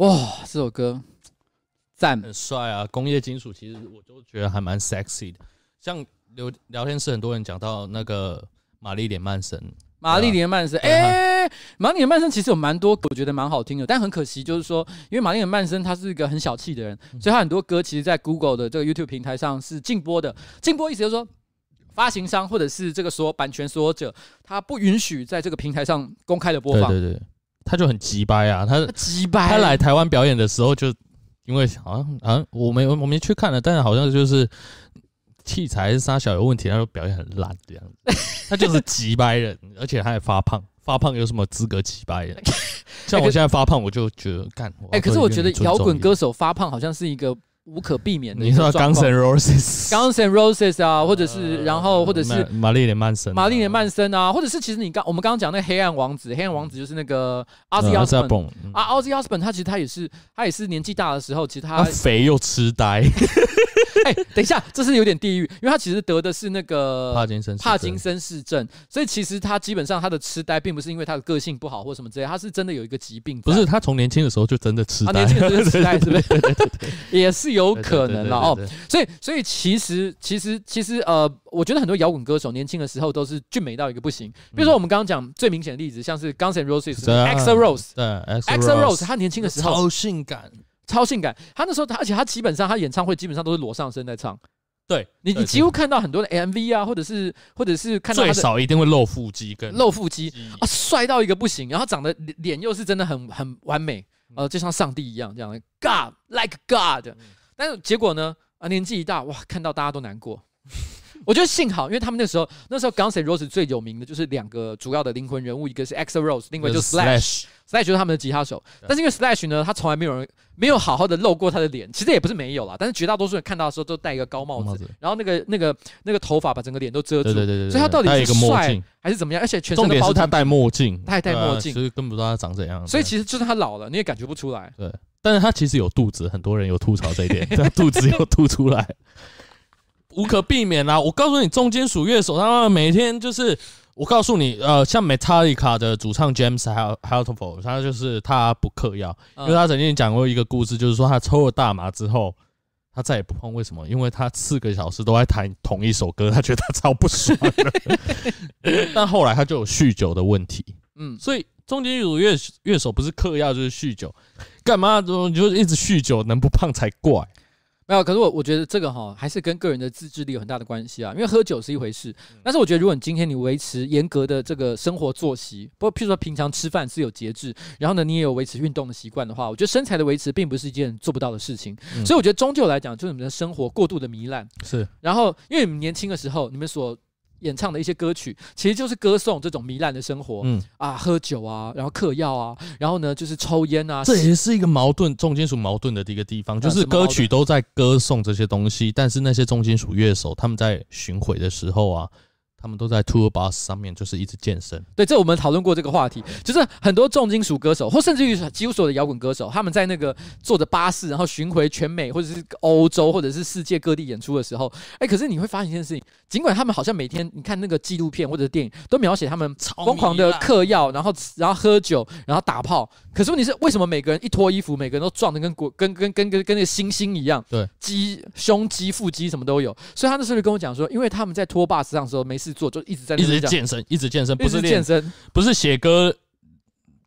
哇，这首歌赞，很帅啊！工业金属其实我就觉得还蛮 sexy 的。像聊聊天室很多人讲到那个玛丽莲曼森，玛丽莲曼森，哎，玛丽莲曼森其实有蛮多我觉得蛮好听的，但很可惜就是说，因为玛丽莲曼森他是一个很小气的人，所以他很多歌其实，在 Google 的这个 YouTube 平台上是禁播的。禁播意思就是说，发行商或者是这个所有版权所有者，他不允许在这个平台上公开的播放。对对对。他就很急掰啊，他急掰。他来台湾表演的时候，就因为好像好像我没我没去看了，但是好像就是器材是啥小有问题，他说表演很烂这样子。[LAUGHS] 他就是急掰人，而且他还发胖，发胖有什么资格急掰人？[LAUGHS] 像我现在发胖，我就觉得干。哎，可是我觉得摇滚歌手发胖好像是一个。无可避免的。你说 Guns N' Roses，Guns N' Roses 啊，或者是，呃、然后或者是玛丽莲曼森，玛丽莲曼森啊，或者是其实你刚我们刚刚讲那个黑暗王子，黑暗王子就是那个 Ozzy Osbourne 啊，Ozzy Osbourne 他其实他也是他也是年纪大的时候，其实他，他肥又痴呆。[LAUGHS] [LAUGHS] 哎，等一下，这是有点地狱，因为他其实得的是那个帕金森帕金森氏症，所以其实他基本上他的痴呆并不是因为他的个性不好或什么之类，他是真的有一个疾病。不是，他从年轻的时候就真的痴呆，年轻的时候痴呆 [LAUGHS] 是不是？也是有可能了哦。所以，所以其实，其实，其实，呃，我觉得很多摇滚歌手年轻的时候都是俊美到一个不行。比如说我们刚刚讲最明显的例子，像是 Guns N' Roses，Axl Rose，对，Axl Rose，他年轻的时候超性感。超性感，他那时候他，而且他基本上他演唱会基本上都是裸上身在唱。对你，你几乎看到很多的 MV 啊，或者是或者是看到最少一定会露腹肌跟露腹肌。啊，帅到一个不行，然后长得脸又是真的很很完美，呃，就像上帝一样这样。的，God。like God。但是结果呢，啊，年纪一大，哇，看到大家都难过。我觉得幸好，因为他们那时候那时候 Guns N' Roses 最有名的就是两个主要的灵魂人物，一个是 Axl Rose，另外就是 Slash。Slash 就是他们的吉他手，但是因为 Slash 呢，他从来没有人没有好好的露过他的脸，其实也不是没有啦，但是绝大多数人看到的时候都戴一个高帽子，然后那个那个那个头发把整个脸都遮住，对对对，所以他到底是帅还是怎么样？而且全身的包，他戴墨镜，他还戴墨镜，所以根本不知道他长怎样。所以其实就是他老了，你也感觉不出来。对，但是他其实有肚子，很多人有吐槽这一点，[LAUGHS] 他肚子有凸出来，无可避免啦。我告诉你，重金属乐手他们每天就是。我告诉你，呃，像 Metallica 的主唱 James Hetfield，他就是他不嗑药，因为他曾经讲过一个故事，就是说他抽了大麻之后，他再也不碰。为什么？因为他四个小时都在弹同一首歌，他觉得他超不爽的。但后来他就有酗酒的问题，嗯，所以重金属乐乐手不是嗑药就是酗酒，干嘛你就一直酗酒，能不胖才怪。没有，可是我我觉得这个哈还是跟个人的自制力有很大的关系啊。因为喝酒是一回事，但是我觉得如果你今天你维持严格的这个生活作息，不过譬如说平常吃饭是有节制，然后呢你也有维持运动的习惯的话，我觉得身材的维持并不是一件做不到的事情。所以我觉得终究来讲，就是你们的生活过度的糜烂是。然后因为你们年轻的时候，你们所演唱的一些歌曲，其实就是歌颂这种糜烂的生活，嗯啊，喝酒啊，然后嗑药啊，然后呢就是抽烟啊，这也是一个矛盾，重金属矛盾的一个地方，就是歌曲都在歌颂这些东西，但是那些重金属乐手他们在巡回的时候啊。他们都在 tour bus 上面，就是一直健身。对，这我们讨论过这个话题，就是很多重金属歌手，或甚至于几乎所有的摇滚歌手，他们在那个坐着巴士，然后巡回全美或者是欧洲或者是世界各地演出的时候，哎，可是你会发现一件事情，尽管他们好像每天你看那个纪录片或者是电影都描写他们疯狂的嗑药，然后然后喝酒，然后打炮，可是问题是为什么每个人一脱衣服，每个人都壮得跟国跟跟跟跟跟那个猩猩一样？对，肌胸肌腹肌什么都有。所以他那时候就跟我讲说，因为他们在拖 bus 上的时候没事。做就一直在一直健身，一直健身，不是健身，不是写歌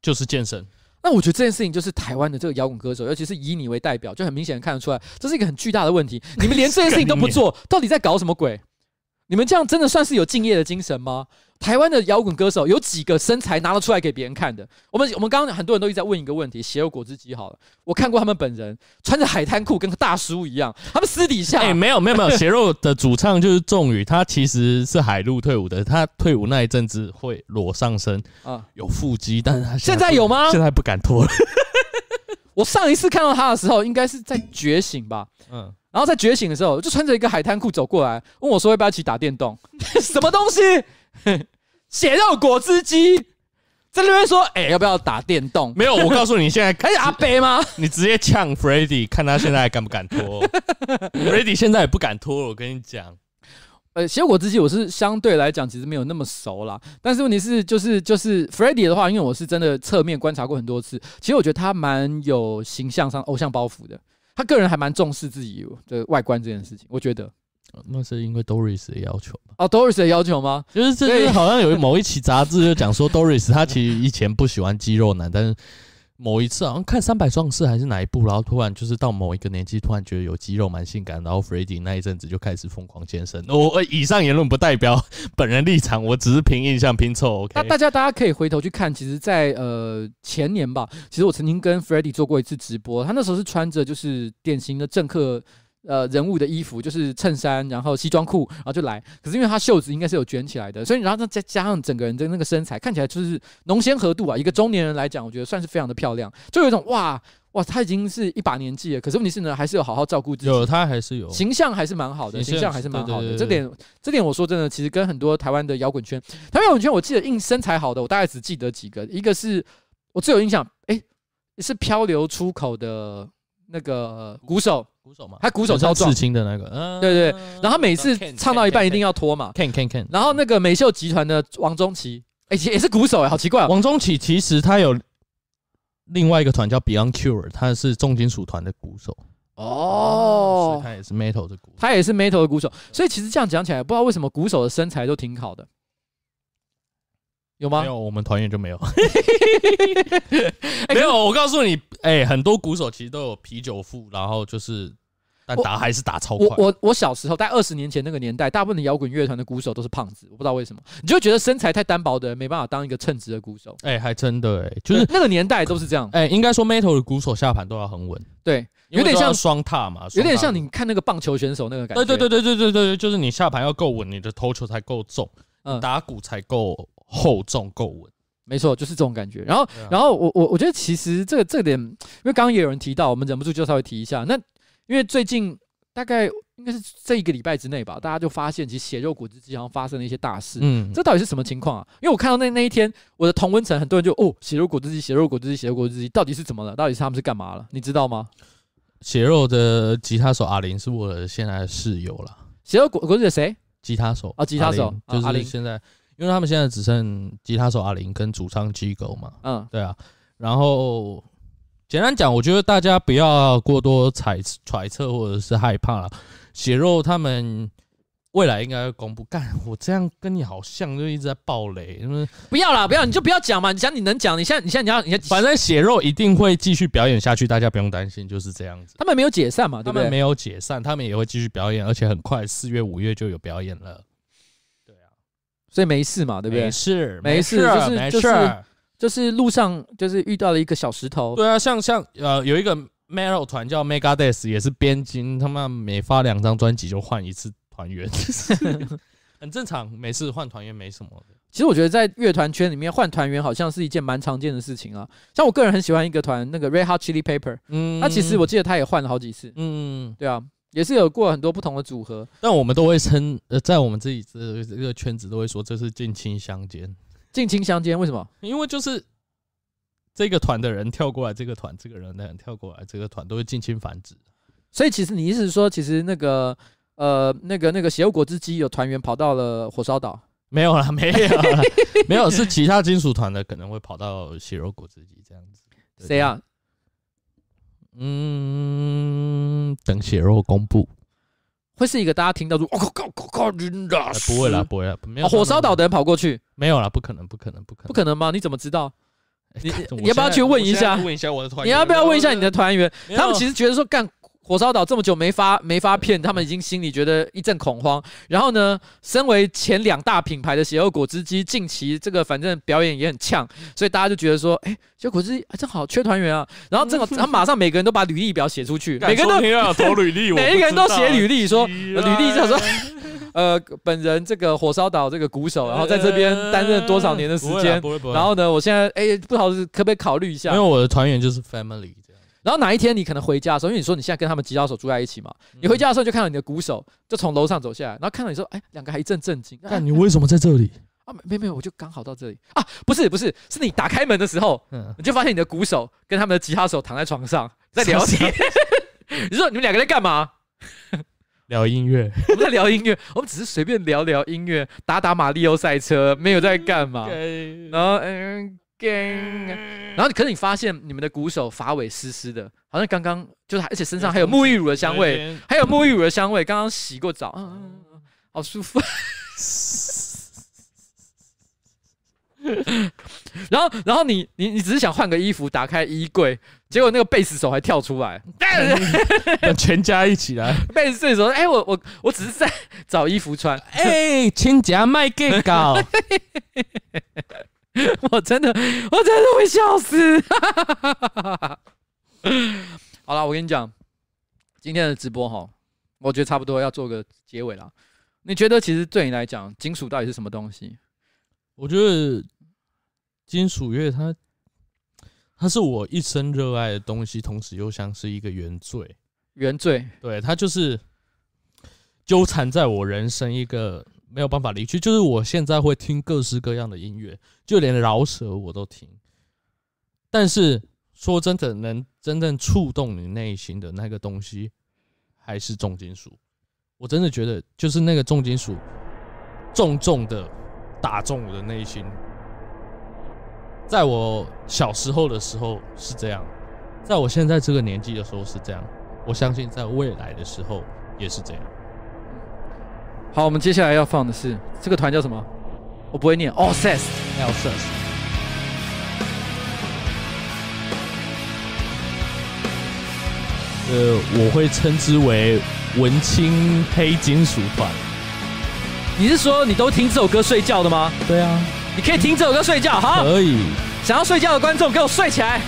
就是健身。那我觉得这件事情就是台湾的这个摇滚歌手，尤其是以你为代表，就很明显看得出来，这是一个很巨大的问题。你们连这件事情都不 [LAUGHS] 做，到底在搞什么鬼？你们这样真的算是有敬业的精神吗？台湾的摇滚歌手有几个身材拿得出来给别人看的？我们我们刚刚很多人都一直在问一个问题：血肉果汁机好了，我看过他们本人穿着海滩裤，跟个大叔一样。他们私底下，哎、欸，没有没有没有，血肉的主唱就是仲宇，他其实是海陆退伍的。他退伍那一阵子会裸上身啊，有腹肌，但是他现在有吗？现在不敢脱了。[LAUGHS] 我上一次看到他的时候，应该是在觉醒吧。嗯。然后在觉醒的时候，就穿着一个海滩裤走过来，问我说：“要不要一起打电动？” [LAUGHS] 什么东西？[LAUGHS] 血肉果汁机在那边说：“哎、欸，要不要打电动？”没有，我告诉你，现在可 [LAUGHS] 以阿北吗？你直接呛 Freddy，看他现在还敢不敢脱？Freddy 现在也不敢脱了。我跟你讲，呃，血肉果汁机我是相对来讲其实没有那么熟啦。但是问题是，就是就是 Freddy 的话，因为我是真的侧面观察过很多次，其实我觉得他蛮有形象上偶像包袱的。他个人还蛮重视自己的外观这件事情，我觉得，那是因为 Doris 的要求吧？哦，Doris 的要求吗？就是这是好像有某一期杂志就讲说，Doris 他其实以前不喜欢肌肉男，但是。某一次好像看《三百壮士》还是哪一部，然后突然就是到某一个年纪，突然觉得有肌肉蛮性感，然后 Freddie 那一阵子就开始疯狂健身。我以上言论不代表本人立场，我只是凭印象拼凑。OK，那大家大家可以回头去看，其实在，呃前年吧，其实我曾经跟 Freddie 做过一次直播，他那时候是穿着就是典型的政客。呃，人物的衣服就是衬衫，然后西装裤，然后就来。可是因为他袖子应该是有卷起来的，所以然后再加上整个人的那个身材，看起来就是浓鲜合度啊。一个中年人来讲，我觉得算是非常的漂亮，就有一种哇哇，他已经是一把年纪了。可是问题是呢，还是有好好照顾自己。有他还是有形象，还是蛮好的，形象还是蛮好的。这点这点我说真的，其实跟很多台湾的摇滚圈，台湾摇滚圈，我记得印身材好的，我大概只记得几个。一个是我最有印象，哎，是漂流出口的那个鼓手。鼓手嘛，他鼓手超壮，刺青的那个，嗯，对对，然后他每次唱到一半一定要脱嘛，can can can。然后那个美秀集团的王中奇，哎，也是鼓手哎，好奇怪哦。王中奇其实他有另外一个团叫 Beyond Cure，他是重金属团的鼓手。哦，他也是 metal 的鼓，他也是 metal 的鼓手。所以其实这样讲起来，不知道为什么鼓手的身材都挺好的。有吗？没有，我们团员就没有。没有，我告诉你，哎、欸，很多鼓手其实都有啤酒腹，然后就是，但打还是打超快。我我，我小时候在二十年前那个年代，大部分的摇滚乐团的鼓手都是胖子，我不知道为什么，你就觉得身材太单薄的人没办法当一个称职的鼓手。哎、欸，还真的哎、欸，就是那个年代都是这样。哎、欸，应该说 metal 的鼓手下盘都要很稳，对，有点像双踏嘛，有点像你看那个棒球选手那个感觉。对对对对对对对，就是你下盘要够稳，你的投球才够重，嗯，打鼓才够厚重够稳。没错，就是这种感觉。然后，然后我我我觉得其实这个这个点，因为刚刚也有人提到，我们忍不住就稍微提一下。那因为最近大概应该是这一个礼拜之内吧，大家就发现其实血肉果汁机好像发生了一些大事。嗯，这到底是什么情况啊？因为我看到那那一天，我的同温层很多人就哦，血肉果汁机，血肉果汁机，血肉果汁机，到底是怎么了？到底是他们是干嘛了？你知道吗？血肉的吉他手阿林是我的现在的室友了。血肉果果汁的谁？吉他手啊，吉他手就是现在。因为他们现在只剩吉他手阿林跟主唱 Gigo 嘛，嗯，对啊，然后简单讲，我觉得大家不要过多揣揣测或者是害怕了。血肉他们未来应该会公布。干，我这样跟你好像，就一直在暴雷。不要啦，不要，你就不要讲嘛。你讲你能讲，你现在你现在你要你要，反正血肉一定会继续表演下去，大家不用担心，就是这样子。他们没有解散嘛，对不对？他们没有解散，他们也会继续表演，而且很快四月五月就有表演了。所以没事嘛，对不对？没事，没事，就是就是就是路上就是遇到了一个小石头。对啊，像像呃有一个 Metal 团叫 Megadeth，也是边金，他们每发两张专辑就换一次团员，[LAUGHS] 很正常，每次换团员没什么的。其实我觉得在乐团圈里面换团员好像是一件蛮常见的事情啊。像我个人很喜欢一个团，那个 Red Hot Chili Pepper，嗯，他其实我记得他也换了好几次，嗯，对啊。也是有过很多不同的组合，但我们都会称呃，在我们自己这这个圈子都会说这是近亲相间。近亲相间为什么？因为就是这个团的人跳过来，这个团这个人的人跳过来，这个团都会近亲繁殖。所以其实你意思是说，其实那个呃那个那个血肉果汁机有团员跑到了火烧岛？没有啦，没有啦，[LAUGHS] 没有，是其他金属团的可能会跑到血肉果汁机这样子。谁啊？嗯，等血肉公布，会是一个大家听到说“我靠靠靠靠”真的不会啦，不会啦，没有火烧岛的人跑过去，没有啦，不可能，不可能，不可能，不可能吗？你怎么知道？你你要不要去问一下？问一下我的团员，你要不要问一下你的团员？他们其实觉得说干。火烧岛这么久没发没发片，他们已经心里觉得一阵恐慌。然后呢，身为前两大品牌的血肉果汁机，近期这个反正表演也很呛，所以大家就觉得说，哎，血肉果汁机正好缺团员啊。[LAUGHS] 然后正好，[LAUGHS] 他马上每个人都把履历表写出去，每个人都要投履历，每一个人都写履历说，履历就说，[LAUGHS] 呃，本人这个火烧岛这个鼓手，然后在这边担任多少年的时间，然后呢，我现在哎，不好意思，可不可以考虑一下？因为我的团员就是 family。然后哪一天你可能回家的时候，因为你说你现在跟他们吉他手住在一起嘛，你回家的时候就看到你的鼓手就从楼上走下来，然后看到你说，哎，两个还一阵震惊。[LAUGHS] 那你为什么在这里？啊，没没有，我就刚好到这里啊，不是不是，是你打开门的时候，[LAUGHS] 你就发现你的鼓手跟他们的吉他手躺在床上在聊天。[LAUGHS] 你说你们两个在干嘛？聊音乐。我们在聊音乐，我们只是随便聊聊音乐，打打马里奥赛车，没有在干嘛。然后嗯。然后可是你发现你们的鼓手发尾湿湿的，好像刚刚就是，而且身上还有沐浴乳的香味，还有沐浴乳的香味，刚刚洗过澡，嗯，好舒服。[LAUGHS] 然后，然后你你你只是想换个衣服，打开衣柜，结果那个贝斯手还跳出来，全家一起来。[LAUGHS] 贝斯手，哎，我我我只是在找衣服穿，哎，亲家卖给搞。[LAUGHS] [LAUGHS] 我真的，我真的会笑死。[LAUGHS] 好了，我跟你讲，今天的直播哈，我觉得差不多要做个结尾了。你觉得，其实对你来讲，金属到底是什么东西？我觉得金属乐它，它是我一生热爱的东西，同时又像是一个原罪。原罪，对，它就是纠缠在我人生一个。没有办法离去，就是我现在会听各式各样的音乐，就连饶舌我都听。但是说真的，能真正触动你内心的那个东西，还是重金属。我真的觉得，就是那个重金属，重重的打中我的内心。在我小时候的时候是这样，在我现在这个年纪的时候是这样，我相信在未来的时候也是这样。好，我们接下来要放的是这个团叫什么？我不会念。Alcest，Alcest。呃，我会称之为文青黑金属团。你是说你都听这首歌睡觉的吗？对啊，你可以听这首歌睡觉。好，可以。想要睡觉的观众，给我睡起来。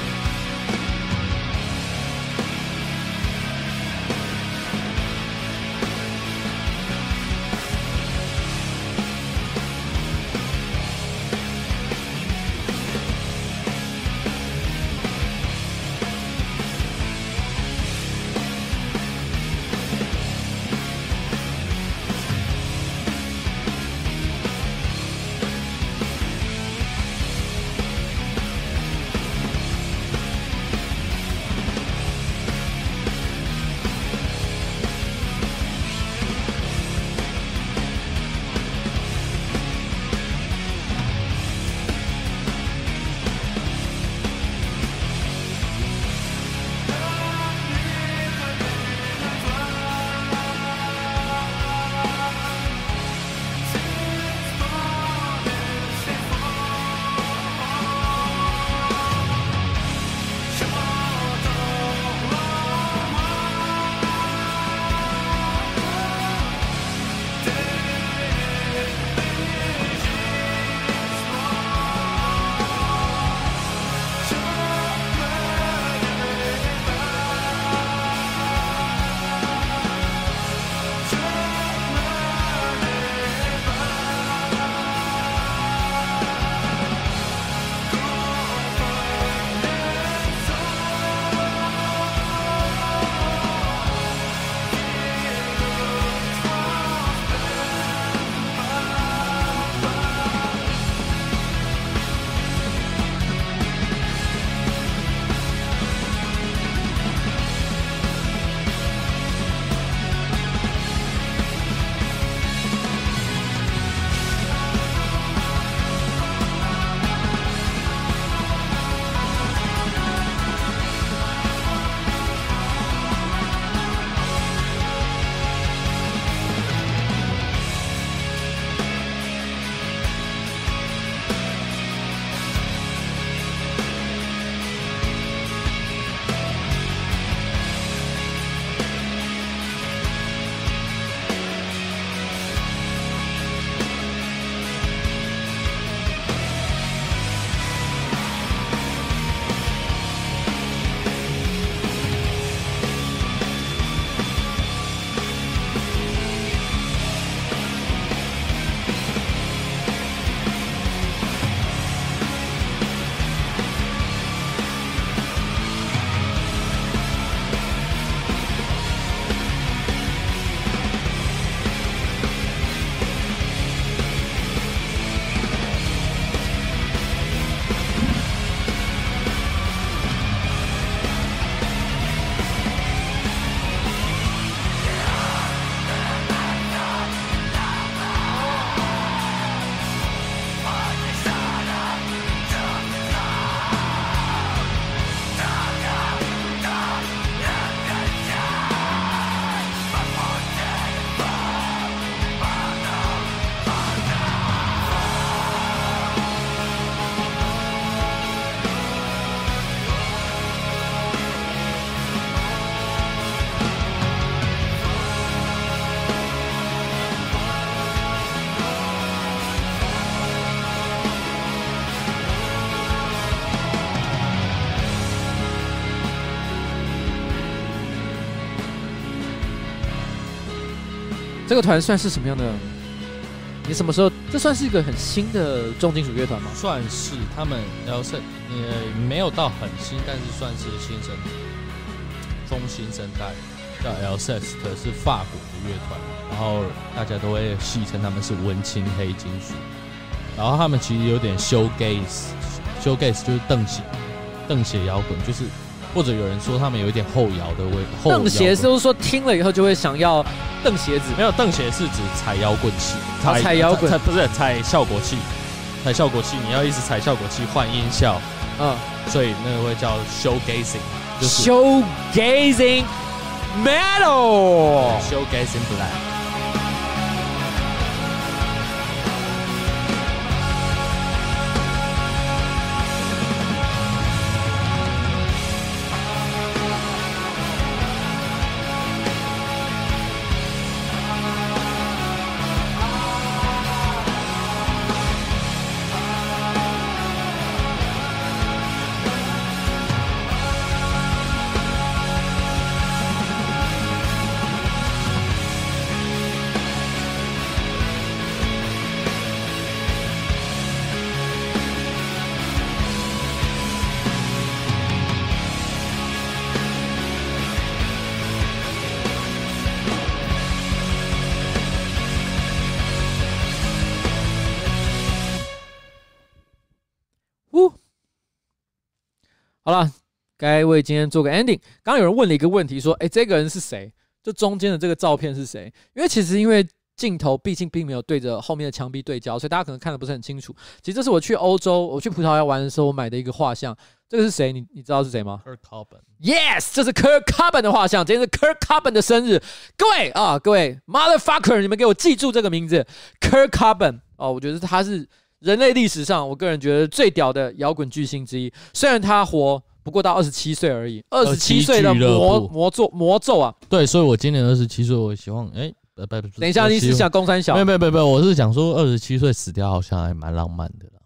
这个团算是什么样的？你什么时候？这算是一个很新的重金属乐团吗？算是，他们 Alcest 呃没有到很新，但是算是新生中新生代，叫 Alcest 是法国的乐团，然后大家都会戏称他们是文青黑金属，然后他们其实有点 shoegaze，shoegaze 就是邓鞋，邓鞋摇滚就是。或者有人说他们有一点后摇的味，蹬鞋是不是说听了以后就会想要蹬鞋子？没有，蹬鞋是指踩摇滚器，踩踩摇滚，不是踩效果器，踩效果器，你要一直踩效果器换音效，嗯，所以那个会叫 showgazing，就是 showgazing metal，showgazing black。该为今天做个 ending。刚刚有人问了一个问题，说：“哎，这个人是谁？这中间的这个照片是谁？”因为其实因为镜头毕竟并没有对着后面的墙壁对焦，所以大家可能看的不是很清楚。其实这是我去欧洲，我去葡萄牙玩的时候我买的一个画像。这个是谁？你你知道是谁吗？Kurt Cobain。Yes，这是 Kurt Cobain 的画像。今天是 Kurt Cobain 的生日。各位啊，各位 Motherfucker，你们给我记住这个名字，Kurt Cobain。哦，我觉得他是。人类历史上，我个人觉得最屌的摇滚巨星之一。虽然他活不过到二十七岁而已，二十七岁的魔魔咒魔咒啊！对，所以我今年二十七岁，我希望哎，不不，等一下，你是想公三小？没有没有没有，我是想说二十七岁死掉好像还蛮浪漫的了。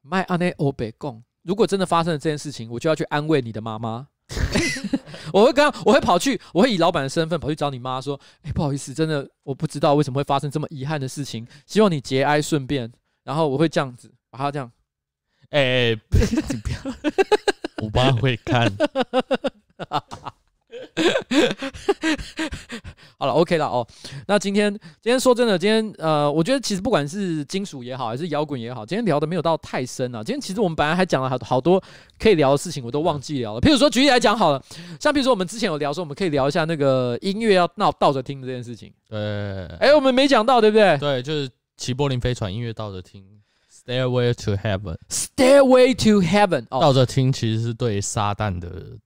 麦阿内欧北贡，如果真的发生了这件事情，我就要去安慰你的妈妈。[LAUGHS] 我会刚，我会跑去，我会以老板的身份跑去找你妈说：“哎，不好意思，真的我不知道为什么会发生这么遗憾的事情，希望你节哀顺变。”然后我会这样子把它这样，哎、欸，不要，[LAUGHS] 我爸会看。[LAUGHS] 好了，OK 了哦。那今天，今天说真的，今天呃，我觉得其实不管是金属也好，还是摇滚也好，今天聊的没有到太深啊。今天其实我们本来还讲了好好多可以聊的事情，我都忘记聊了。譬如说，举例来讲好了，像譬如说我们之前有聊说，我们可以聊一下那个音乐要闹倒着听的这件事情。对，哎，我们没讲到，对不对？对，就是。齐柏林飞船音乐倒着听，Stairway to Heaven，Stairway to Heaven，倒着听其实是对撒旦的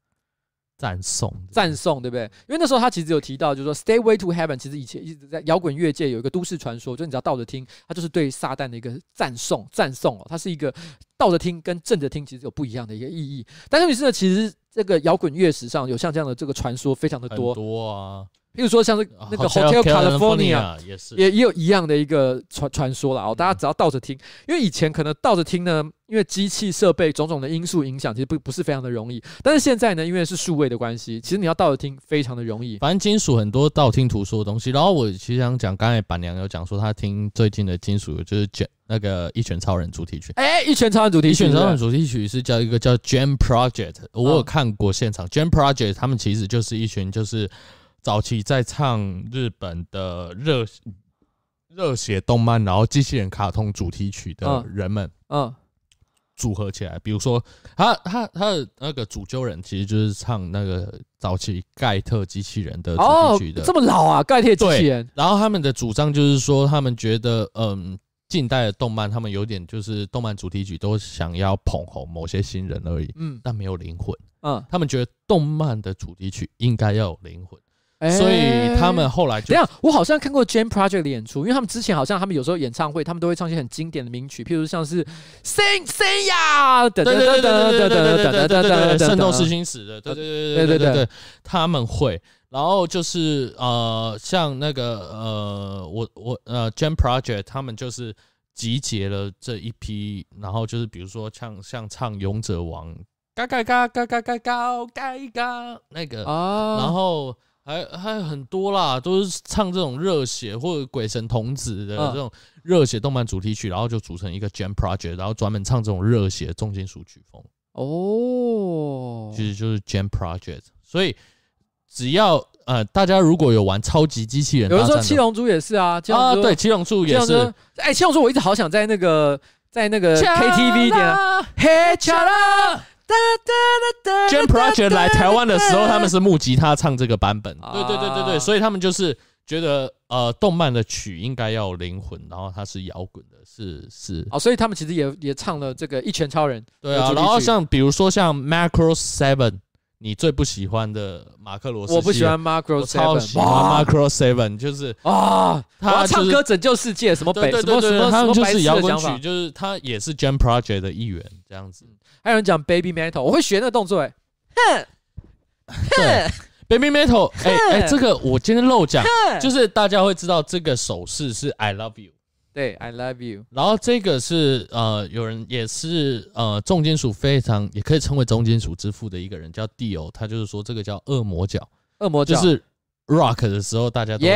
赞颂，赞颂对不对？因为那时候他其实有提到，就是说 Stairway to Heaven，其实以前一直在摇滚乐界有一个都市传说，就你只要倒着听，它就是对撒旦的一个赞颂，赞颂哦，它是一个倒着听跟正着听其实有不一样的一个意义。但是于是呢，其实这个摇滚乐史上有像这样的这个传说非常的多，多啊。比如说像是那个 Hotel California 也是也也有一样的一个传传说了哦，大家只要倒着听，因为以前可能倒着听呢，因为机器设备种种的因素影响，其实不不是非常的容易。但是现在呢，因为是数位的关系，其实你要倒着听非常的容易。反正金属很多道听途说的东西，然后我其实想讲，刚才板娘有讲说她听最近的金属就是卷那个一拳超人主题曲。哎，一拳超人主题曲，一拳超人主题曲是叫一个叫 Jam Project，我有看过现场。Jam Project 他们其实就是一群就是。早期在唱日本的热热血动漫，然后机器人卡通主题曲的人们，嗯，组合起来。比如说，他他他的那个主揪人其实就是唱那个早期盖特机器人的主题曲的。这么老啊，盖特机器人。然后他们的主张就是说，他们觉得，嗯，近代的动漫，他们有点就是动漫主题曲都想要捧红某些新人而已，嗯，但没有灵魂，嗯，他们觉得动漫的主题曲应该要有灵魂。所以他们后来就，等下，我好像看过 Jam Project 的演出，因为他们之前好像他们有时候演唱会，他们都会唱一些很经典的名曲，譬如像是 Sing Sing 呀，等等等等等等等等等等，圣斗士星矢的，对对对对对对对，他们会，然后就是呃，像那个呃，我我呃 Jam Project 他们就是集结了这一批，然后就是比如说像像唱勇者王，嘎嘎嘎嘎嘎嘎嘎嘎嘎那个，然后。还还有很多啦，都是唱这种热血或者鬼神童子的这种热血动漫主题曲，然后就组成一个 Jam Project，然后专门唱这种热血重金属曲风。哦，其实就是 Jam Project。所以只要呃，大家如果有玩超级机器人，比如说七龙珠也是啊，啊，对，七龙珠也是。哎，七龙珠我一直好想在那个在那个 KTV 点，嘿，恰啦。Jam Project 来台湾的时候，他们是木吉他唱这个版本。对对对对对，所以他们就是觉得呃，动漫的曲应该要有灵魂，然后它是摇滚的，是是。哦，所以他们其实也也唱了这个一拳超人。对啊，然后像比如说像 Macross Seven，你最不喜欢的马克罗斯，我不喜欢 Macross Seven，我超喜欢 Macross Seven，就是啊，他唱歌拯救世界，什么北什么什么，他们就是摇滚曲，就是他也是 Jam Project 的一员，这样子。还有人讲 Baby Metal，我会学那个动作哎，哼，哼，Baby Metal，哎哎，这个我今天漏讲，就是大家会知道这个手势是 I love you，对，I love you，然后这个是呃，有人也是呃，重金属非常也可以称为重金属之父的一个人叫 Dio，他就是说这个叫恶魔角，恶魔角。就是 Rock 的时候大家都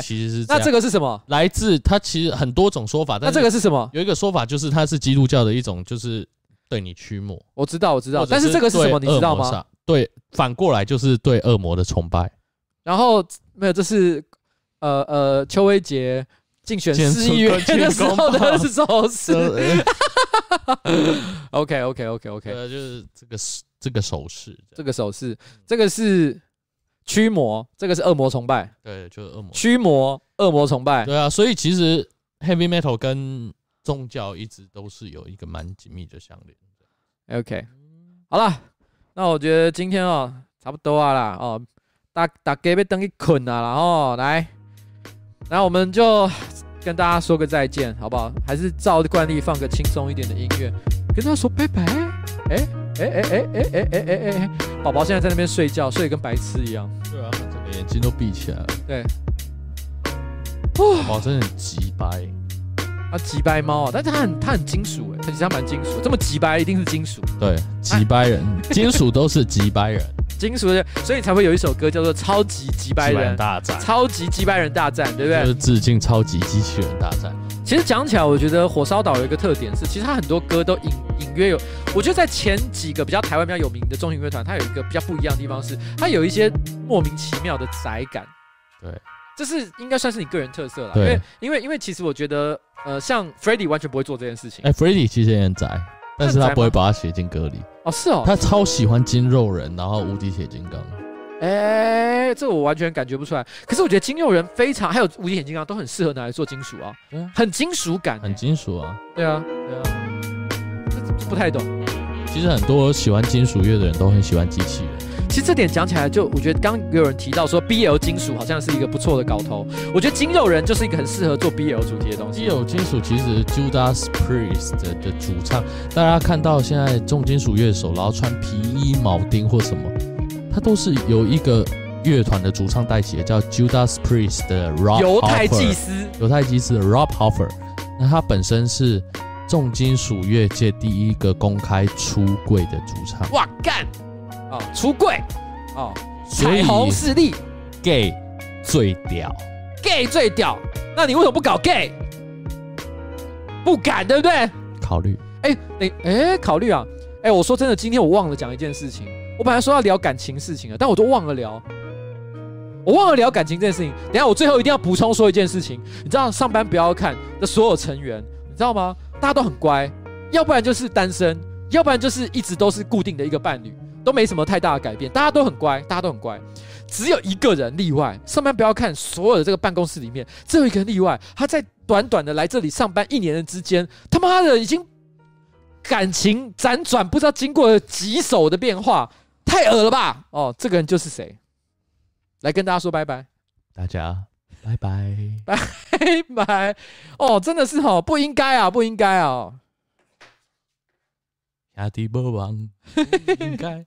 其实是那这个是什么？来自他其实很多种说法，但那这个是什么？有一个说法就是它是基督教的一种就是。对你驱魔，我知道，我知道，但是这个是什么？你知道吗？对，反过来就是对恶魔的崇拜。然后没有，这是呃呃，邱威杰竞选市议员的时候的手势。[LAUGHS] OK OK OK OK，就是这个这个手势，这个手势，这个是驱魔，这个是恶魔崇拜。对，就是恶魔驱魔，恶魔崇拜。对啊，所以其实 Heavy Metal 跟宗教一直都是有一个蛮紧密的相连的。OK，好了，那我觉得今天哦差不多啊啦哦，大大家被灯一捆啊，然后来，那我们就跟大家说个再见，好不好？还是照惯例放个轻松一点的音乐，跟大家说拜拜。哎哎哎哎哎哎哎哎哎，宝宝现在在那边睡觉，睡得跟白痴一样。对啊，整个眼睛都闭起来了。对，宝宝真的很急掰。啊，急掰猫啊，但是它很它很金属哎，它其实它蛮金属，这么急掰一定是金属。对，急掰人，金属都是急掰人，金属的，所以才会有一首歌叫做《超级吉白人大战》，超级吉白人大战，对不对？就是致敬超级机器人大战。其实讲起来，我觉得火烧岛有一个特点是，其实它很多歌都隐隐约有，我觉得在前几个比较台湾比较有名的重型乐团，它有一个比较不一样的地方是，它有一些莫名其妙的宅感。对，这是应该算是你个人特色了，因为因为因为其实我觉得。呃，像 Freddie 完全不会做这件事情。哎，Freddie 其实也很宅，但是他不会把它写进歌里。哦，是哦，他超喜欢金肉人，然后无敌铁金刚。哎，这个我完全感觉不出来。可是我觉得金肉人非常，还有无敌铁金刚都很适合拿来做金属啊，很金属感，很金属啊。对啊，对啊，这不太懂。其实很多喜欢金属乐的人都很喜欢机器人。其实这点讲起来，就我觉得刚有人提到说 BL 金属好像是一个不错的搞头。我觉得金肉人就是一个很适合做 BL 主题的东西。BL 金属其实 Judas Priest 的主唱，大家看到现在重金属乐手，然后穿皮衣、铆钉或什么，他都是由一个乐团的主唱带起的，叫 Judas Priest 的 Rob 犹太祭司，犹太祭司的 Rob Halford。那他本身是重金属乐界第一个公开出柜的主唱。哇干！哦，出柜，哦，彩虹势力，gay 最屌，gay 最屌，那你为什么不搞 gay？不敢，对不对？考虑，哎，你，哎，考虑啊，哎，我说真的，今天我忘了讲一件事情，我本来说要聊感情事情了，但我都忘了聊，我忘了聊感情这件事情。等下我最后一定要补充说一件事情，你知道上班不要看的所有成员，你知道吗？大家都很乖，要不然就是单身，要不然就是一直都是固定的一个伴侣。都没什么太大的改变，大家都很乖，大家都很乖，只有一个人例外。上班不要看所有的这个办公室里面，只有一个人例外。他在短短的来这里上班一年的之间，他妈的已经感情辗转，不知道经过了几手的变化，太恶了吧？哦，这个人就是谁？来跟大家说拜拜，大家拜拜拜拜。哦，真的是哦，不应该啊，不应该啊。亚迪波王，应该。